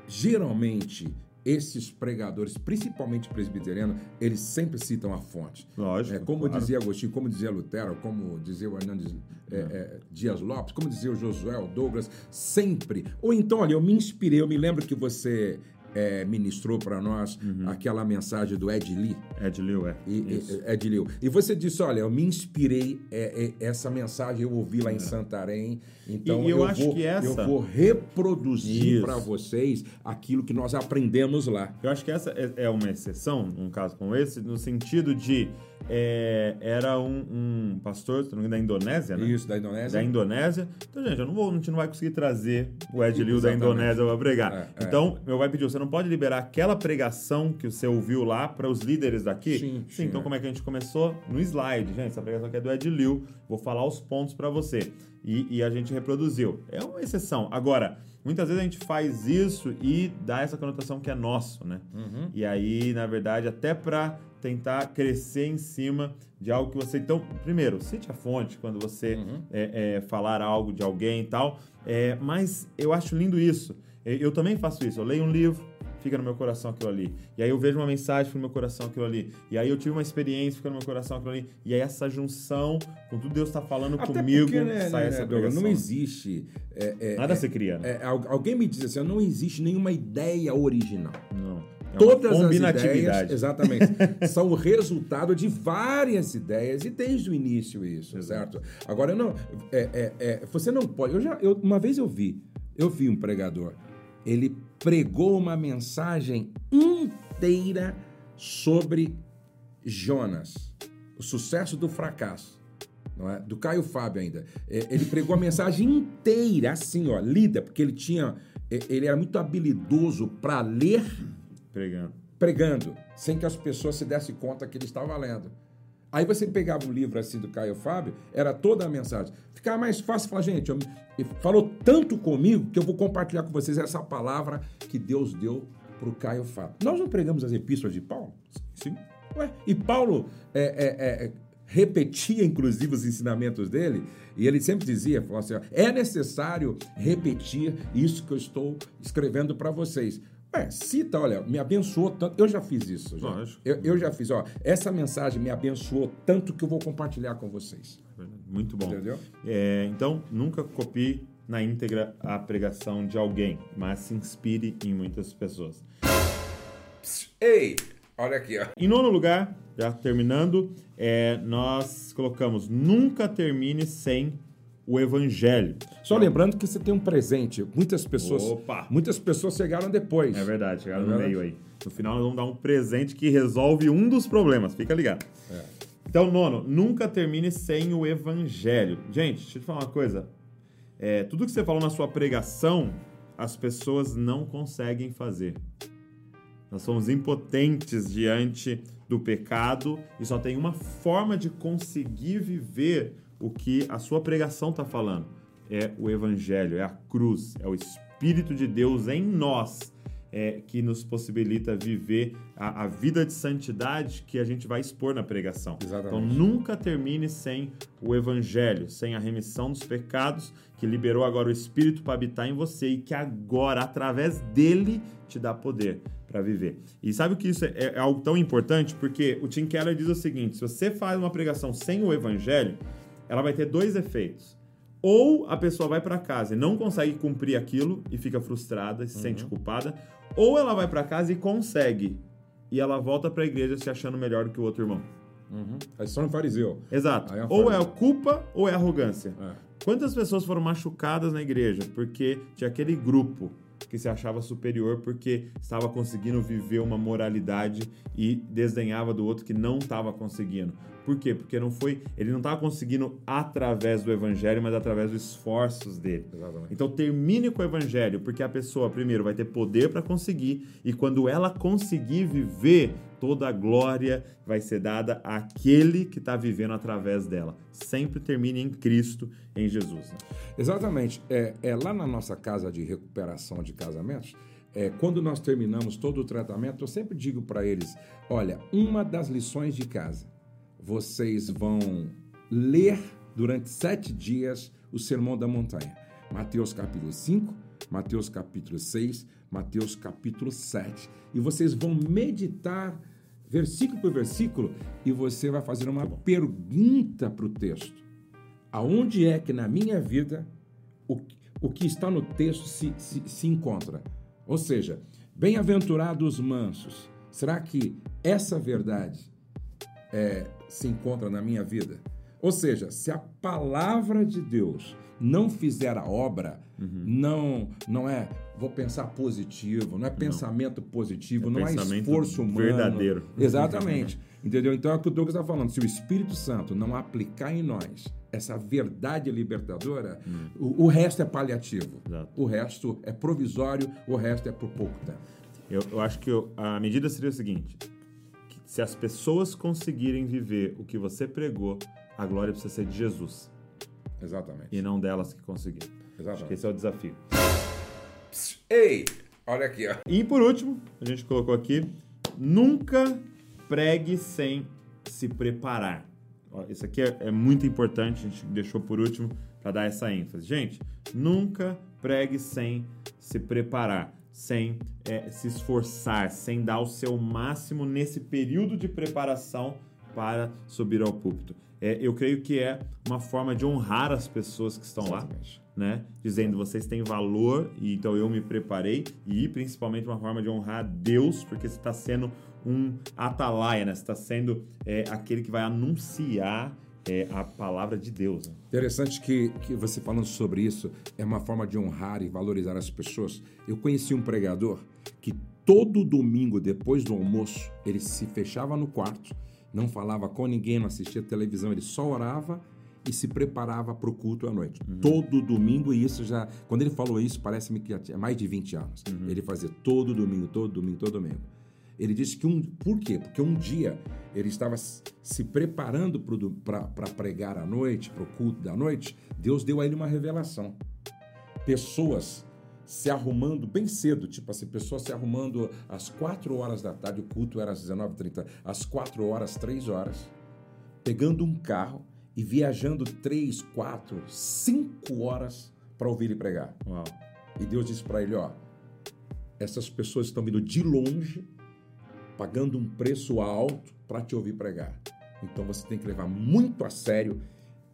E: geralmente esses pregadores, principalmente presbiterianos, eles sempre citam a fonte.
D: Lógico,
E: É, como
D: claro.
E: dizia Agostinho, como dizia Lutero, como dizia o Hernandes é, é, Dias Lopes, como dizia o Josué, o Douglas, sempre. Ou então, olha, eu me inspirei, eu me lembro que você é, ministrou para nós
D: Uhum.
E: aquela mensagem do Ed Lee.
D: Ed Liu, é.
E: E,
D: Isso.
E: Ed Liu. E você disse, olha, eu me inspirei, é, é, essa mensagem eu ouvi lá em Santarém, então
D: E eu
E: eu,
D: acho
E: vou,
D: que essa-
E: eu vou reproduzir para vocês aquilo que nós aprendemos lá.
D: Eu acho que essa é é uma exceção, num caso como esse, no sentido de é, era um, um pastor, da Indonésia, né?
E: Isso, da Indonésia.
D: Da Indonésia. Então, gente, eu não vou, a gente não vai conseguir trazer o Ed Liu da. Indonésia para pregar.
E: É, é.
D: Então, meu pai pediu, você não não pode liberar aquela pregação que você ouviu lá para os líderes daqui?
E: Sim, sim,
D: então como é que a gente começou? No slide, gente. Essa pregação aqui é do Ed Liu. Vou falar os pontos para você. E, e a gente reproduziu. É uma exceção. Agora, muitas vezes a gente faz isso e dá essa conotação que é nosso, né?
E: Uhum.
D: E aí, na verdade, até para tentar crescer em cima de algo que você. Então, primeiro, cite a fonte quando você
E: Uhum.
D: é, é, falar algo de alguém e tal. É, mas eu acho lindo isso. Eu também faço isso. Eu leio um livro, fica no meu coração aquilo ali. E aí eu vejo uma mensagem, fica no meu coração aquilo ali. E aí eu tive uma experiência, fica no meu coração aquilo ali. E aí essa junção, com tudo Deus está falando
E: Até
D: comigo,
E: porque, né,
D: sai
E: né,
D: essa
E: Douglas,
D: pregação.
E: não existe. é, é,
D: Nada
E: é,
D: se cria, né?
E: é, al- alguém me diz assim, não existe nenhuma ideia original.
D: Não. É
E: Todas as ideias, exatamente, são o resultado de várias ideias e desde o início isso, certo? Agora não, é, é, é, você não pode. Eu já, eu- uma vez eu vi, eu vi um pregador, ele pregou uma mensagem inteira sobre Jonas, o sucesso do fracasso. Não é? Do Caio Fábio ainda. É, Ele pregou a mensagem inteira, assim, ó, lida, porque ele tinha. é, Ele era muito habilidoso para ler
D: Pregando.
E: pregando, sem que as pessoas se dessem conta que ele estava lendo. Aí você pegava um livro assim do Caio Fábio, era toda a mensagem. Ficava mais fácil falar, gente, eu- ele falou tanto comigo que eu vou compartilhar com vocês essa palavra que Deus deu para o Caio Fábio. Nós não pregamos as epístolas de Paulo?
D: Sim.
E: Ué, e Paulo é, é, é, repetia, inclusive, os ensinamentos dele, e ele sempre dizia, falou assim, é necessário repetir isso que eu estou escrevendo para vocês. Ué, cita, olha, me abençoou tanto. Eu já fiz isso. Já.
D: Lógico.
E: Eu, eu já fiz, ó. Essa mensagem me abençoou tanto que eu vou compartilhar com vocês.
D: Muito bom.
E: Entendeu?
D: É, então, nunca copie na íntegra a pregação de alguém, mas se inspire em muitas pessoas.
E: Ei, olha aqui, ó.
D: Em nono lugar, já terminando, é, nós colocamos nunca termine sem o evangelho.
E: Só lembrando que você tem um presente. Muitas pessoas,
D: Opa!
E: muitas pessoas chegaram depois.
D: É verdade, chegaram
E: É
D: no meio aí. No final, nós vamos dar um presente que resolve um dos problemas. Fica ligado. Então, nono, nunca termine sem o evangelho. Gente, deixa eu te falar uma coisa. É, tudo que você falou na sua pregação, as pessoas não conseguem fazer. Nós somos impotentes diante do pecado e só tem uma forma de conseguir viver o que a sua pregação está falando. É o Evangelho, é a cruz, é o Espírito de Deus em nós é, que nos possibilita viver a, a vida de santidade que a gente vai expor na pregação.
E: Exatamente.
D: Então nunca termine sem o Evangelho, sem a remissão dos pecados que liberou agora o Espírito para habitar em você e que agora, através dele, te dá poder para viver. E sabe o que isso é, é algo tão importante? Porque o Tim Keller diz o seguinte: se você faz uma pregação sem o Evangelho, ela vai ter dois efeitos. Ou a pessoa vai para casa e não consegue cumprir aquilo e fica frustrada, se sente culpada, ou ela vai para casa e consegue e ela volta para a igreja se achando melhor do que o outro irmão.
E: Uhum. Aí só no fariseu.
D: Exato.
E: É um
D: ou é
E: fariseu.
D: culpa ou é arrogância.
E: É.
D: Quantas pessoas foram machucadas na igreja porque tinha aquele grupo que se achava superior porque estava conseguindo viver uma moralidade e desdenhava do outro que não estava conseguindo. Por quê? Porque não foi, ele não estava conseguindo através do evangelho, mas através dos esforços dele.
E: Exatamente.
D: Então termine com o evangelho, porque a pessoa primeiro vai ter poder para conseguir e quando ela conseguir viver, toda a glória vai ser dada àquele que está vivendo através dela. Sempre termine em Cristo, em Jesus. né?
E: Exatamente. É, é lá na nossa casa de recuperação de casamentos, é, quando nós terminamos todo o tratamento, eu sempre digo para eles: olha, uma das lições de casa, vocês vão ler durante sete dias o Sermão da Montanha. Mateus capítulo 5, Mateus capítulo 6, Mateus capítulo 7. E vocês vão meditar versículo por versículo e você vai fazer uma pergunta para o texto. Aonde é que na minha vida o, o que está no texto se, se, se encontra? Ou seja, bem-aventurados os mansos. Será que essa verdade é, se encontra na minha vida? Ou seja, se a palavra de Deus não fizer a obra, não não é vou pensar positivo, não é pensamento positivo,
D: É
E: não é
D: pensamento
E: esforço humano.
D: verdadeiro.
E: Exatamente. Entendeu? Então é o que o Douglas está falando. Se o Espírito Santo não aplicar em nós essa verdade libertadora, o, o resto é paliativo.
D: Exato.
E: O resto é provisório, o resto é por pouco tempo.
D: Eu, eu acho que eu- a medida seria o seguinte: se as pessoas conseguirem viver o que você pregou, a glória precisa ser de Jesus
E: Exatamente.
D: e não delas que conseguiram. Acho que
E: Exatamente.
D: esse é o desafio.
E: Ei, olha aqui, ó.
D: E por último, a gente colocou aqui: nunca pregue sem se preparar. Ó, Isso aqui é, é muito importante, a gente deixou por último para dar essa ênfase. Gente, nunca pregue sem se preparar, sem é, se esforçar, sem dar o seu máximo nesse período de preparação para subir ao púlpito. É, eu creio que é uma forma de honrar as pessoas que estão lá
E: Exatamente.
D: Né? Dizendo vocês têm valor e então eu me preparei e principalmente uma forma de honrar a Deus, porque você está sendo um atalaia, né? Você está sendo é, aquele que vai anunciar é, a palavra de Deus. né?
E: Interessante que, que você falando sobre isso é uma forma de honrar e valorizar as pessoas. Eu conheci um pregador que todo domingo, depois do almoço, ele se fechava no quarto, não falava com ninguém, não assistia televisão, ele só orava e se preparava para o culto à noite. Todo domingo, e isso já. Quando ele falou isso, parece-me que tinha mais de 20 anos. Ele fazia todo domingo, todo domingo, todo domingo. Ele disse que um. Por quê? Porque um dia ele estava se preparando para pregar à noite, para o culto da noite. Deus deu a ele uma revelação. Pessoas se arrumando bem cedo, tipo assim, pessoas se arrumando às 4 horas da tarde, o culto era às 19h30, às 4 horas, 3 horas, pegando um carro e viajando 3, 4, 5 horas para ouvir ele pregar.
D: Uau.
E: E Deus disse para ele: ó, essas pessoas estão vindo de longe, pagando um preço alto para te ouvir pregar. Então você tem que levar muito a sério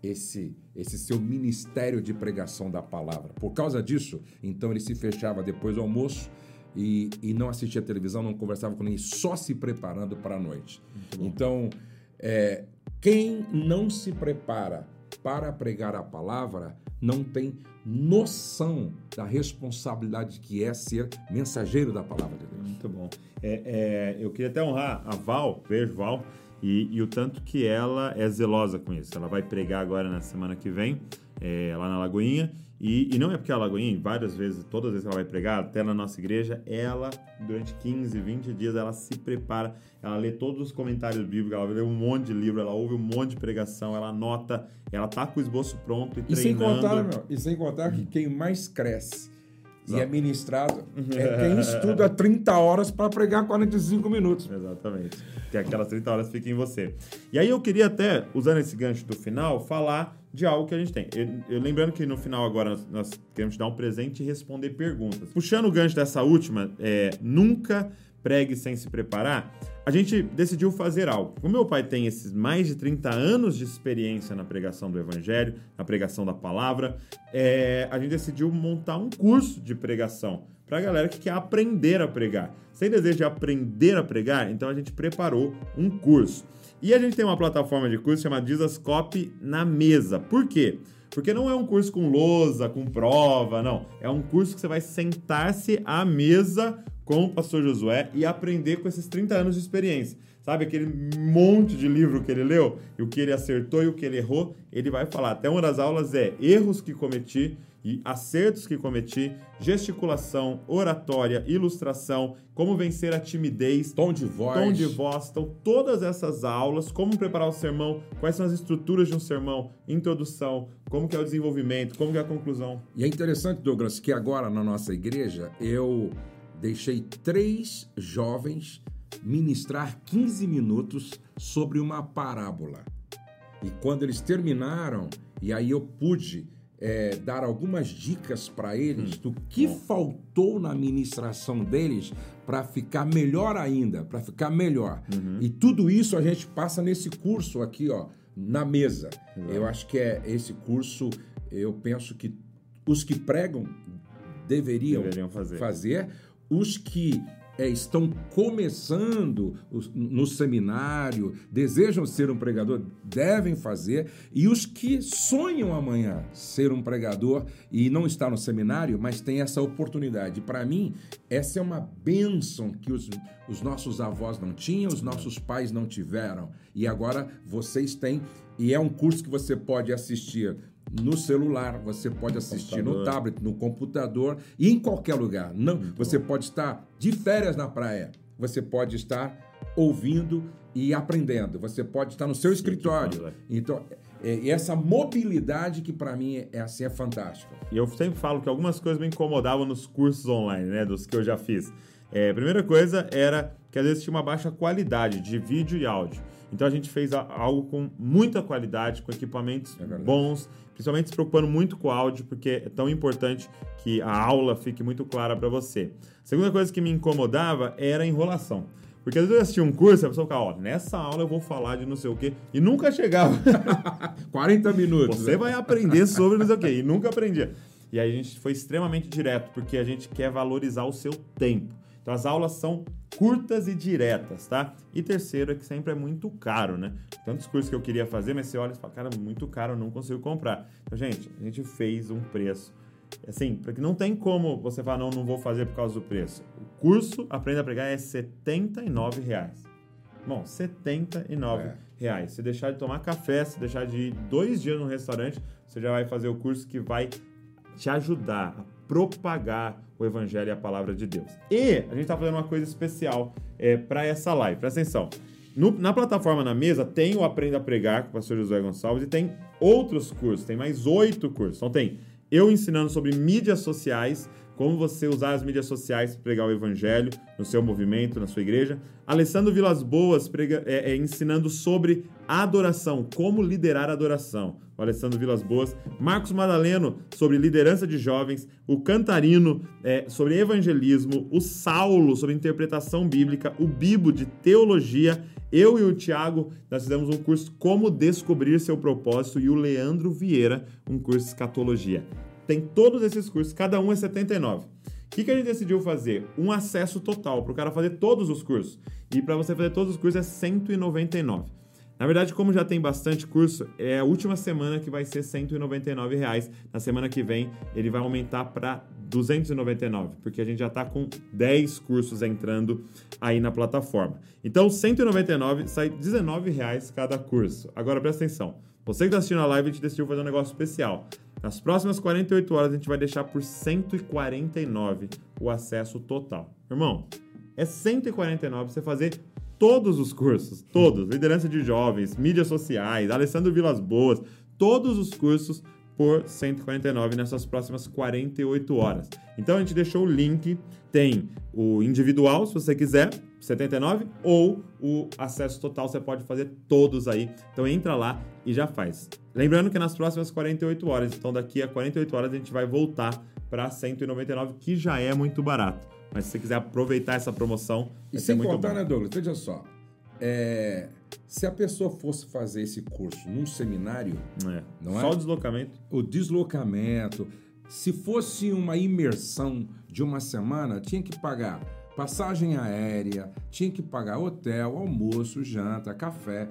E: esse esse seu ministério de pregação da palavra. Por causa disso, então ele se fechava depois do almoço e, e não assistia televisão, não conversava com ninguém, só se preparando para a noite. Então, é, quem não se prepara para pregar a palavra não tem noção da responsabilidade que é ser mensageiro da palavra de Deus.
D: Muito bom. É, é, eu queria até honrar a Val, beijo Val, e, e o tanto que ela é zelosa com isso. Ela vai pregar agora na semana que vem, é, lá na Lagoinha, e, e não é porque a Lagoinha, várias vezes, todas as vezes que ela vai pregar, até na nossa igreja, ela, durante 15, 20 dias, ela se prepara, ela lê todos os comentários bíblicos, ela lê um monte de livro, ela ouve um monte de pregação, ela anota, ela tá com o esboço pronto e,
E: E sem
D: treinando.
E: contar, meu, e sem contar que quem mais cresce e é ministrado é quem estuda 30 horas para pregar 45 minutos.
D: Exatamente. Que aquelas 30 horas fiquem em você. E aí eu queria até, usando esse gancho do final, falar de algo que a gente tem. Eu, eu- lembrando que no final agora nós, nós queremos te dar um presente e responder perguntas. Puxando o gancho dessa última, é, nunca pregue sem se preparar, a gente decidiu fazer algo. O meu pai tem esses mais de 30 anos de experiência na pregação do evangelho, na pregação da palavra, é, a gente decidiu montar um curso de pregação para a galera que quer aprender a pregar. Sem desejo de aprender a pregar, então a gente preparou um curso. E a gente tem uma plataforma de curso chamada Dizascope na mesa. Por quê? Porque não é um curso com lousa, com prova, não. É um curso que você vai sentar-se à mesa com o pastor Josué e aprender com esses 30 anos de experiência. Sabe aquele monte de livro que ele leu e o que ele acertou e o que ele errou, ele vai falar. Até uma das aulas é erros que cometi e acertos que cometi, gesticulação, oratória, ilustração, como vencer a timidez,
E: Tom de voz.
D: tom de voz. Então, todas essas aulas, como preparar o sermão, quais são as estruturas de um sermão, introdução, como que é o desenvolvimento, como que é a conclusão.
E: E é interessante, Douglas, que agora na nossa igreja eu deixei três jovens ministrar 15 minutos sobre uma parábola. E quando eles terminaram, e aí eu pude é, dar algumas dicas para eles do que faltou na ministração deles para ficar melhor ainda, para ficar melhor. E tudo isso a gente passa nesse curso aqui, ó, na mesa. Eu acho que é esse curso, eu penso que os que pregam deveriam,
D: Deveriam fazer.
E: fazer. Os que é, estão começando no seminário, desejam ser um pregador, devem fazer. E os que sonham amanhã ser um pregador e não está no seminário, mas tem essa oportunidade. Para mim, essa é uma bênção que os, os nossos avós não tinham, os nossos pais não tiveram. E agora vocês têm. E é um curso que você pode assistir no celular, você pode assistir no
D: Computador.
E: tablet, no computador e em qualquer lugar. Não, você pode estar de férias na praia, você pode estar ouvindo e aprendendo, você pode estar no seu escritório.
D: pode,
E: Então, é, e essa mobilidade que para mim é, é assim é fantástica.
D: E eu sempre falo que algumas coisas me incomodavam nos cursos online, né? Dos que eu já fiz. É, a primeira coisa era que às vezes tinha uma baixa qualidade de vídeo e áudio. Então a gente fez algo com muita qualidade, com equipamentos
E: É
D: bons, principalmente se preocupando muito com o áudio, porque é tão importante que a aula fique muito clara para você. A segunda coisa que me incomodava era a enrolação. Porque às vezes eu assistia um curso e a pessoa ficava, ó, nessa aula eu vou falar de não sei o quê, e nunca chegava.
E: 40 minutos.
D: Você vai aprender sobre não sei o quê. E nunca aprendia. E aí a gente foi extremamente direto, porque a gente quer valorizar o seu tempo. Então as aulas são curtas e diretas, tá? E terceiro é que sempre é muito caro, né? Tantos cursos que eu queria fazer, mas você olha e fala, cara, muito caro, eu não consigo comprar. Então, gente, a gente fez um preço. Assim, porque não tem como você falar, não, não vou fazer por causa do preço. O curso Aprenda a Pregar é 79 reais. Bom, R$ 79
E: É.
D: reais. Se deixar de tomar café, se deixar de ir dois dias no restaurante, você já vai fazer o curso que vai te ajudar a propagar o evangelho e a palavra de Deus. E a gente tá fazendo uma coisa especial é, para essa live. Presta atenção. No- na plataforma na mesa tem o Aprenda a Pregar com o pastor Josué Gonçalves e tem outros cursos, tem mais oito cursos. Então tem eu ensinando sobre mídias sociais, como você usar as mídias sociais para pregar o evangelho no seu movimento, na sua igreja. Alessandro Vilas Boas prega- é, é, ensinando sobre adoração, como liderar a adoração. O Alessandro Vilas Boas. Marcos Madaleno sobre liderança de jovens. O Cantarino é, sobre evangelismo. O Saulo sobre interpretação bíblica. O Bibo de teologia. Eu e o Thiago, nós fizemos um curso Como Descobrir Seu Propósito. E o Leandro Vieira, um curso de escatologia. Tem todos esses cursos, cada um é 79. O que, que a gente decidiu fazer? Um acesso total para o cara fazer todos os cursos. E para você fazer todos os cursos é 199. Na verdade, como já tem bastante curso, é a última semana que vai ser 199 reais. Na semana que vem, ele vai aumentar para 299, porque a gente já está com 10 cursos entrando aí na plataforma. Então, 199 sai 19 reais cada curso. Agora, presta atenção. Você que está assistindo a live, a gente decidiu fazer um negócio especial. Nas próximas 48 horas, a gente vai deixar por 149 o acesso total. Irmão, é 149 pra você fazer todos os cursos, todos, liderança de jovens, mídias sociais, Alessandro Vilas Boas, todos os cursos por 149 nessas próximas 48 horas. Então a gente deixou o link, tem o individual, se você quiser, 79, ou o acesso total, você pode fazer todos aí. Então entra lá e já faz. Lembrando que nas próximas 48 horas, então daqui a 48 horas a gente vai voltar para 199, que já é muito barato. Mas se você quiser aproveitar essa promoção,
E: E sem contar,
D: bom.
E: né, Douglas? Veja só. é, se a pessoa fosse fazer esse curso num seminário,
D: É.
E: Não é?
D: Só o deslocamento.
E: o deslocamento, se fosse uma imersão de uma semana, tinha que pagar passagem aérea, tinha que pagar hotel, almoço, janta, café.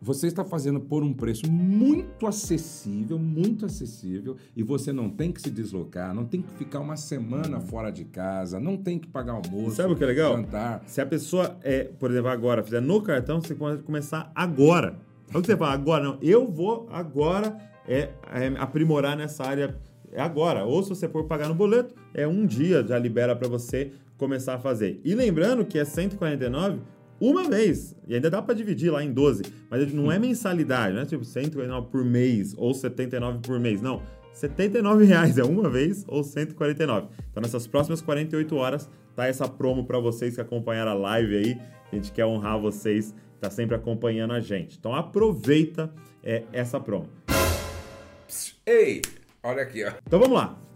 E: Você está fazendo por um preço muito acessível, muito acessível, e você não tem que se deslocar, não tem que ficar uma semana fora de casa, não tem que pagar almoço,
D: Sabe o que é legal?
E: jantar.
D: Se a pessoa, é, por exemplo, agora fizer no cartão, você pode começar agora. Sabe o que você fala? Agora não. Eu vou agora é, é, aprimorar nessa área. É agora. Ou se você for pagar no boleto, é um dia já libera para você começar a fazer. E lembrando que é 149 uma vez. E ainda dá para dividir lá em 12. Mas não é mensalidade, não é tipo 149 por mês ou 79 por mês. Não. 79 reais é uma vez ou 149. Então nessas próximas 48 horas tá essa promo para vocês que acompanharam a live aí. A gente quer honrar vocês, tá sempre acompanhando a gente. Então aproveita é, essa promo.
E: Ei, olha aqui, ó.
D: Então vamos lá.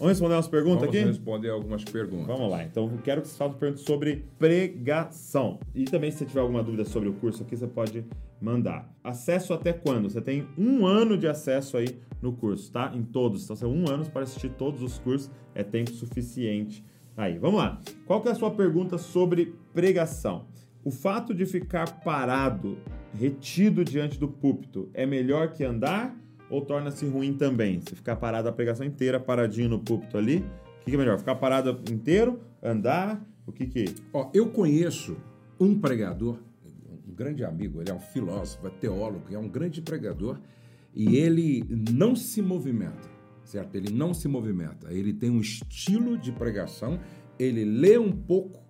D: Vamos responder umas perguntas
E: Vamos
D: aqui?
E: responder algumas perguntas.
D: Vamos lá, então eu quero que vocês façam perguntas sobre pregação. E também, se você tiver alguma dúvida sobre o curso aqui, você pode mandar. Acesso até quando? Você tem um ano de acesso aí no curso, tá? Em todos. Então, você tem um ano para assistir todos os cursos, é tempo suficiente. Aí, vamos lá. Qual que é a sua pergunta sobre pregação? O fato de ficar parado, retido diante do púlpito, é melhor que andar ou torna-se ruim também? Se ficar parado a pregação inteira, paradinho no púlpito ali, o que, que é melhor? Ficar parado inteiro? Andar? O que que...
E: Ó, eu conheço um pregador, um grande amigo, ele é um filósofo, é teólogo, é um grande pregador, e ele não se movimenta, certo? Ele não se movimenta. Ele tem um estilo de pregação, ele lê um pouco,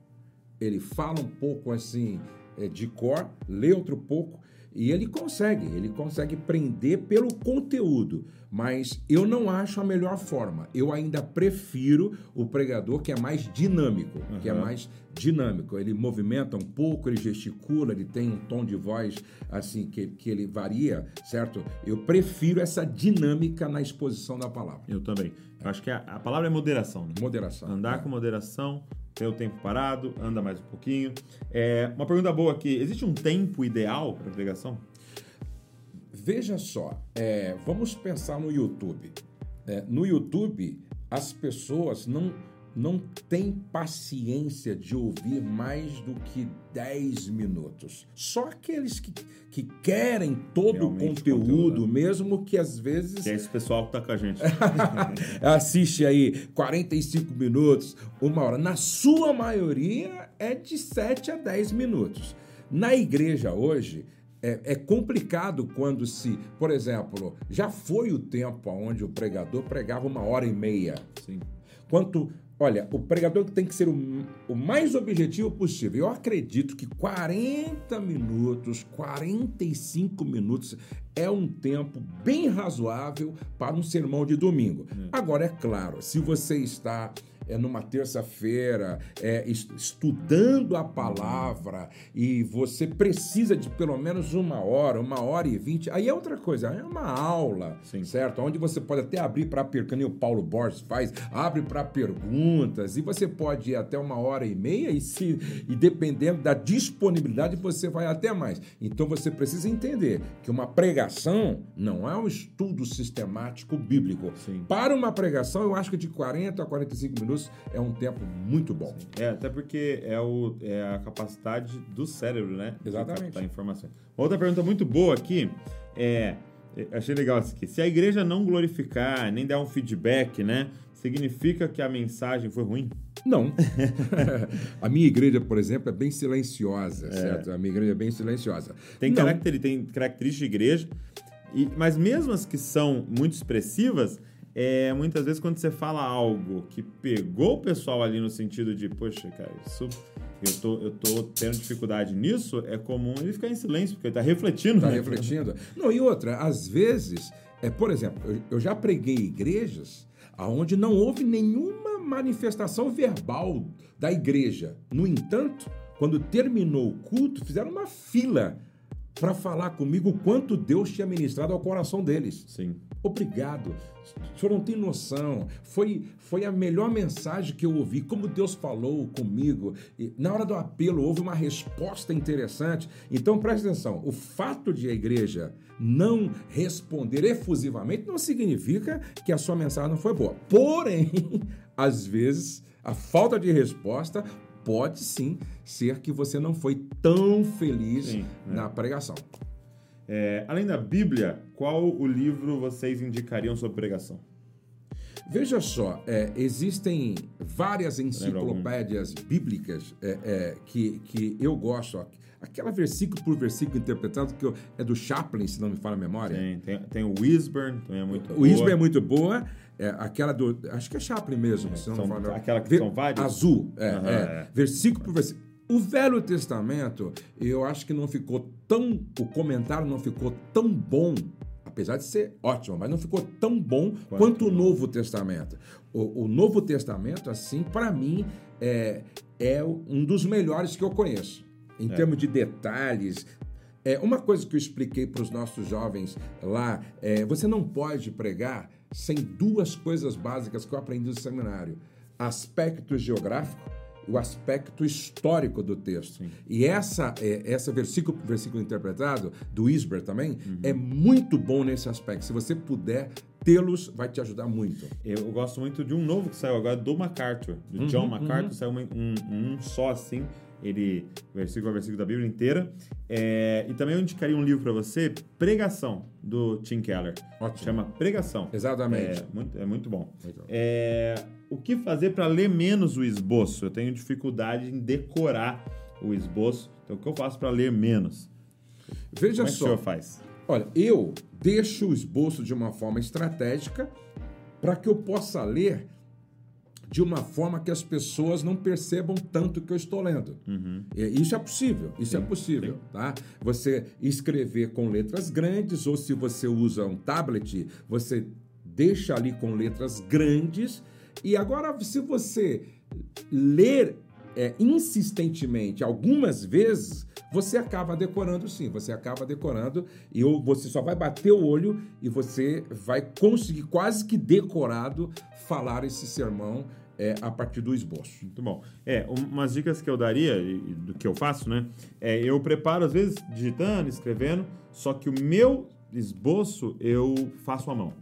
E: ele fala um pouco assim é, de cor, lê outro pouco e ele consegue, ele consegue prender pelo conteúdo, mas eu não acho a melhor forma. Eu ainda prefiro o pregador que é mais dinâmico, que é mais dinâmico. Ele movimenta um pouco, ele gesticula, ele tem um tom de voz assim que, que ele varia, certo? Eu prefiro essa dinâmica na exposição da palavra.
D: Eu também. Eu acho que a, a palavra é moderação. Né?
E: Moderação.
D: Andar
E: é.
D: com moderação, o tempo parado, anda mais um pouquinho. É, uma pergunta boa aqui: existe um tempo ideal para pregação?
E: Veja só, é, vamos pensar no YouTube. É, no YouTube, as pessoas não, não têm paciência de ouvir mais do que 10 minutos. Só aqueles que, que querem todo
D: Realmente,
E: o conteúdo,
D: conteúdo, né?
E: mesmo que às vezes
D: Que é esse pessoal que tá com a gente.
E: assiste aí 45 minutos, uma hora. Na sua maioria é de 7 a 10 minutos. Na igreja hoje é, é complicado quando se, por exemplo, já foi o tempo onde o pregador pregava uma hora e meia.
D: Sim.
E: Quanto, olha, o pregador tem que ser o, o mais objetivo possível. Eu acredito que 40 minutos, 45 minutos é um tempo bem razoável para um sermão de domingo. Agora, é claro, se você está é, numa terça-feira é, es- estudando a palavra e você precisa de pelo menos uma hora, uma hora e vinte, aí é outra coisa, é uma aula,
D: Sim.
E: certo? Onde você pode até abrir para perguntas, o Paulo Borges faz, abre para perguntas e você pode ir até uma hora e meia e, se, e dependendo da disponibilidade você vai até mais. Então você precisa entender que uma pregação não é um estudo sistemático bíblico.
D: Sim.
E: Para uma pregação, eu acho que de 40 a 45 minutos é um tempo muito bom.
D: É, até porque é, o, é a capacidade do cérebro, né?
E: Exatamente.
D: De captar informações. Outra pergunta muito boa aqui é. é, Achei legal isso aqui. Se a igreja não glorificar, nem dar um feedback, né? Significa que a mensagem foi ruim?
E: Não. a minha igreja, por exemplo, é bem silenciosa, certo? A minha igreja é bem silenciosa.
D: Tem, caracter, tem característica de igreja, e, mas mesmo as que são muito expressivas, é, muitas vezes quando você fala algo que pegou o pessoal ali no sentido de, poxa, cara, isso eu tô, eu tô tendo dificuldade nisso, é comum ele ficar em silêncio, porque ele tá refletindo.
E: Está
D: né?
E: refletindo. Não, e outra, às vezes, é, por exemplo, eu, eu já preguei igrejas onde não houve nenhuma manifestação verbal da igreja. No entanto, quando terminou o culto, fizeram uma fila para falar comigo o quanto Deus tinha ministrado ao coração deles.
D: Sim.
E: Obrigado. O senhor não tem noção. Foi, foi a melhor mensagem que eu ouvi. Como Deus falou comigo. E na hora do apelo, houve uma resposta interessante. Então, preste atenção: o fato de a igreja não responder efusivamente não significa que a sua mensagem não foi boa. Porém, às vezes, a falta de resposta pode sim ser que você não foi tão feliz
D: Sim, é.
E: na pregação.
D: É, além da Bíblia, qual o livro vocês indicariam sobre pregação?
E: Veja só, é, existem várias enciclopédias bíblicas é, é, que, que eu gosto. ó. Aquela versículo por versículo interpretado que eu- é do Chaplin, se não me falha a memória.
D: Tem, tem, tem o Wisburn, também é muito
E: O
D: boa.
E: é muito boa. É, aquela do. Acho que é Chaplin mesmo, se não
D: são-
E: me falha a memória.
D: aquela que
E: Ver-
D: são várias?
E: Azul. É, é.
D: é.
E: Versículo por versículo. O Velho Testamento, eu acho que não ficou tão. O comentário não ficou tão bom, apesar de ser ótimo, mas não ficou tão bom quanto, o Novo Testamento. O, o Novo Testamento, assim, para mim, é, é um dos melhores que eu conheço. Em termos de detalhes, é, uma coisa que eu expliquei para os nossos jovens lá é: você não pode pregar sem duas coisas básicas que eu aprendi no seminário: aspecto geográfico o aspecto histórico do texto. E essa, é, essa versículo, versículo interpretado do Isber também é muito bom nesse aspecto. Se você puder tê-los, vai te ajudar muito.
D: Eu gosto muito de um novo que saiu agora, do MacArthur, do John MacArthur, saiu um, um- um só assim, ele, versículo a versículo da Bíblia inteira. É, e também eu indicaria um livro para você, Pregação, do Tim Keller.
E: Ótimo.
D: Chama Pregação.
E: Exatamente.
D: É muito, é muito bom.
E: Muito bom.
D: É, o que fazer para ler menos o esboço? Eu tenho dificuldade em decorar o esboço. Então, o que eu faço para ler menos?
E: Veja
D: Como é que o
E: só.
D: senhor faz?
E: Olha, eu deixo o esboço de uma forma estratégica para que eu possa ler de uma forma que as pessoas não percebam tanto que eu estou lendo. E Isso é possível, isso é possível, tá? Você escrever com letras grandes ou se você usa um tablet, você deixa ali com letras grandes. E agora, se você ler é, insistentemente algumas vezes, você acaba decorando sim, você acaba decorando e você só vai bater o olho e você vai conseguir quase que decorado falar esse sermão é, a partir do esboço.
D: Muito bom. É, um- umas dicas que eu daria, do que eu faço, né? É, eu preparo, às vezes, digitando, escrevendo, só que o meu esboço eu faço à mão.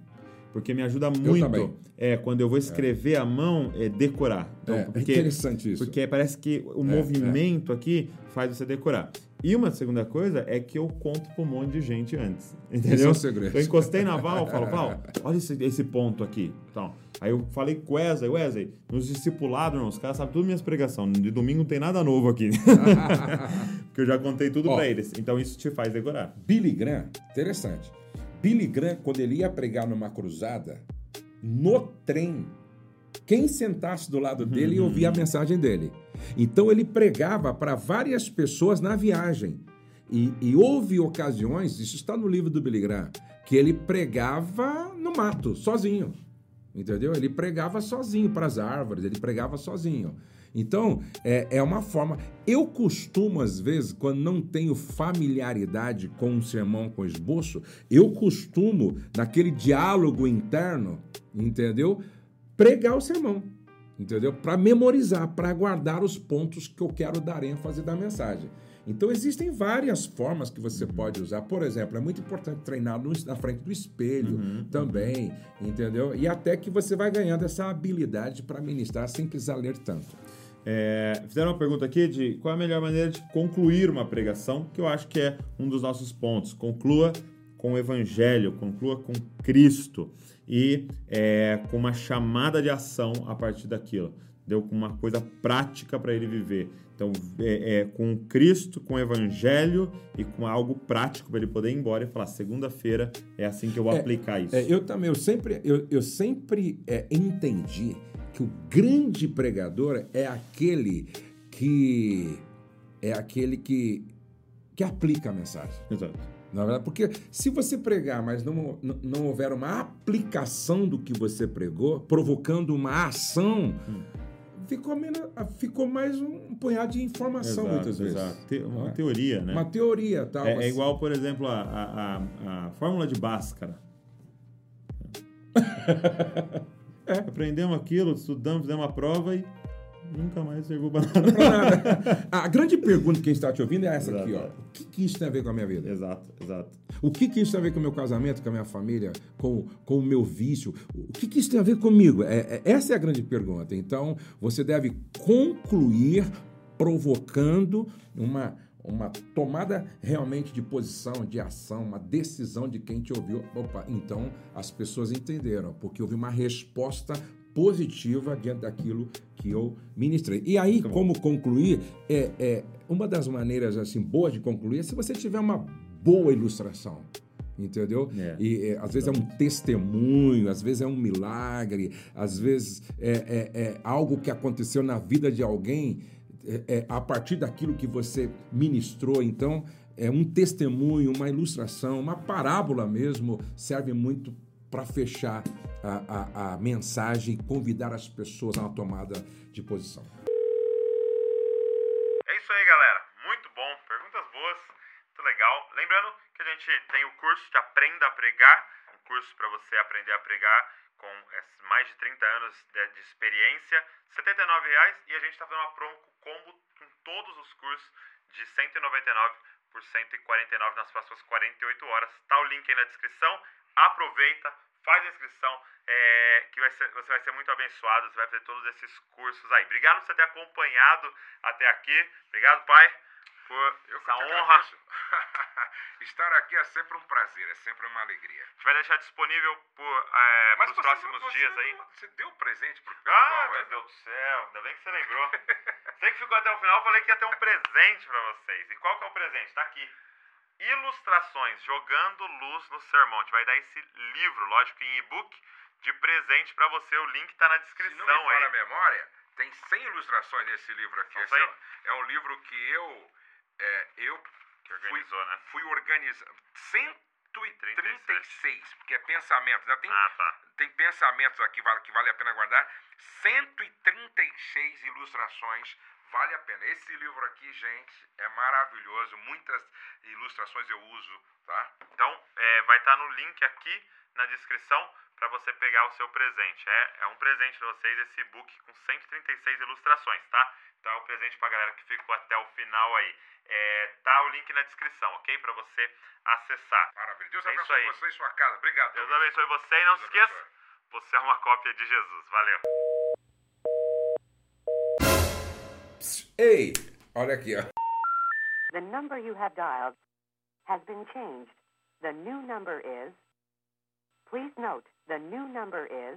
D: Porque me ajuda muito. É, quando eu vou escrever à mão, é decorar. Então,
E: É, é
D: porque,
E: interessante isso.
D: Porque parece que o movimento aqui faz você decorar. E uma segunda coisa é que eu conto para um monte de gente antes. Entendeu?
E: Esse é o segredo.
D: Eu encostei na Val, falo, Val, olha esse, esse ponto aqui. Então, aí eu falei com o Wesley, Wesley, nos discipulados, os caras sabem tudo minhas pregações. De domingo não tem nada novo aqui. Porque eu já contei tudo
E: Ó.
D: pra eles. Então isso te faz decorar.
E: Billy Graham, interessante. Billy Graham, quando ele ia pregar numa cruzada, no trem, quem sentasse do lado dele ia ouvir a mensagem dele. Então ele pregava para várias pessoas na viagem. E, e houve ocasiões, isso está no livro do Billy Graham, que ele pregava no mato, sozinho. Entendeu? Ele pregava sozinho para as árvores, ele pregava sozinho. Então, é, é uma forma. Eu costumo, às vezes, quando não tenho familiaridade com um sermão com esboço, eu costumo, naquele diálogo interno, entendeu? Pregar o sermão, entendeu? Para memorizar, para guardar os pontos que eu quero dar ênfase da mensagem. Então, existem várias formas que você pode usar. Por exemplo, é muito importante treinar no- na frente do espelho também, entendeu? E até que você vai ganhando essa habilidade para ministrar sem precisar ler tanto.
D: É, fizeram uma pergunta aqui de qual é a melhor maneira de concluir uma pregação, que eu acho que é um dos nossos pontos. Conclua com o Evangelho, conclua com Cristo e é, com uma chamada de ação a partir daquilo. Deu com uma coisa prática para ele viver. Então, é, é, com Cristo, com o Evangelho e com algo prático para ele poder ir embora e falar: segunda-feira é assim que eu vou aplicar isso.
E: É, eu também, eu sempre, eu, eu sempre é, entendi que o grande pregador é aquele que é aquele que, que aplica a mensagem.
D: Exato.
E: Na verdade, porque se você pregar, mas não, não, não houver uma aplicação do que você pregou, provocando uma ação, ficou, menos, ficou mais um punhado de informação
D: Exato,
E: muitas vezes.
D: exato. Te- uma
E: é?
D: teoria, né?
E: Uma teoria, tal.
D: É, é igual, por exemplo, a, a, a, a fórmula de Bhaskara. É, aprendemos aquilo, estudamos, fizemos uma prova e nunca mais.
E: Pra nada. A grande pergunta que quem está te ouvindo é essa aqui, ó.
D: Exato.
E: O que, que isso tem a ver com a minha vida?
D: exato, exato.
E: O que, que isso tem a ver com o meu casamento, com a minha família, com, com o meu vício? O que, que isso tem a ver comigo? É, é- essa é a grande pergunta. Então, você deve concluir provocando uma, uma tomada realmente de posição, de ação, uma decisão de quem te ouviu. Opa, então as pessoas entenderam, porque houve uma resposta positiva diante daquilo que eu ministrei. E aí, como concluir, é, é uma das maneiras assim boas de concluir é se você tiver uma boa ilustração. Entendeu?
D: É.
E: E é, às vezes é um testemunho, às vezes é um milagre, às vezes é, é- é algo que aconteceu na vida de alguém é, é, a partir daquilo que você ministrou. Então, é um testemunho, uma ilustração, uma parábola mesmo, serve muito para fechar a, a- a mensagem e convidar as pessoas a uma tomada de posição.
A: É isso aí, galera. Muito bom. Perguntas boas. Muito legal. Lembrando que a gente tem o curso de Aprenda a Pregar. Um curso para você aprender a pregar com mais de 30 anos de, experiência. 79 reais. E a gente está fazendo uma promo com combo com todos os cursos de 199 por 149 nas próximas 48 horas. Tá o link aí na descrição. Aproveita, faz a inscrição, é, que vai ser- você vai ser muito abençoado. Você vai fazer todos esses cursos aí. Obrigado por você ter acompanhado até aqui. Obrigado, pai, por
B: Eu
A: essa honra.
B: Estar aqui é sempre um prazer, é sempre uma alegria.
A: A gente vai deixar disponível por, é,
B: Mas
A: pros próximos
B: você
A: dias aí.
B: Você deu presente pro
A: Ah,
B: pessoal,
A: meu
B: é?
A: Deus do céu, ainda bem que você lembrou. Você que ficou até o final, eu falei que ia ter um presente pra vocês. E qual que é o presente? Tá aqui.
D: Ilustrações, jogando luz no sermão. A gente vai dar esse livro, lógico, em e-book, de presente para você. O link tá na
E: Se
D: descrição
E: não me falha a
D: aí.
E: memória, tem 100 ilustrações nesse livro aqui. Esse é,
D: 100?
E: um- é um livro que eu, é, eu
D: Que organizou, né?
E: fui organizando. 136, porque é pensamento. Né? Tem,
D: Ah, tá.
E: tem pensamentos aqui que vale a pena guardar. 136 ilustrações. Vale a pena. Esse livro aqui, gente, é maravilhoso. Muitas ilustrações eu uso, tá?
D: Então, é, vai estar no link aqui na descrição para você pegar o seu presente. É, é um presente para vocês esse e-book com 136 ilustrações, tá? Então é um presente para galera que ficou até o final aí. É, tá o link na descrição, ok? Para você acessar.
E: Maravilha. Deus
D: É
E: abençoe você e sua casa. Obrigado.
D: Deus abençoe você e não se
E: Deus
D: esqueça,
E: abençoe.
D: você é uma cópia de Jesus. Valeu.
F: Ei, olha aqui, ó.
G: The number you have dialed has been changed. The new number is. Please note, the new number is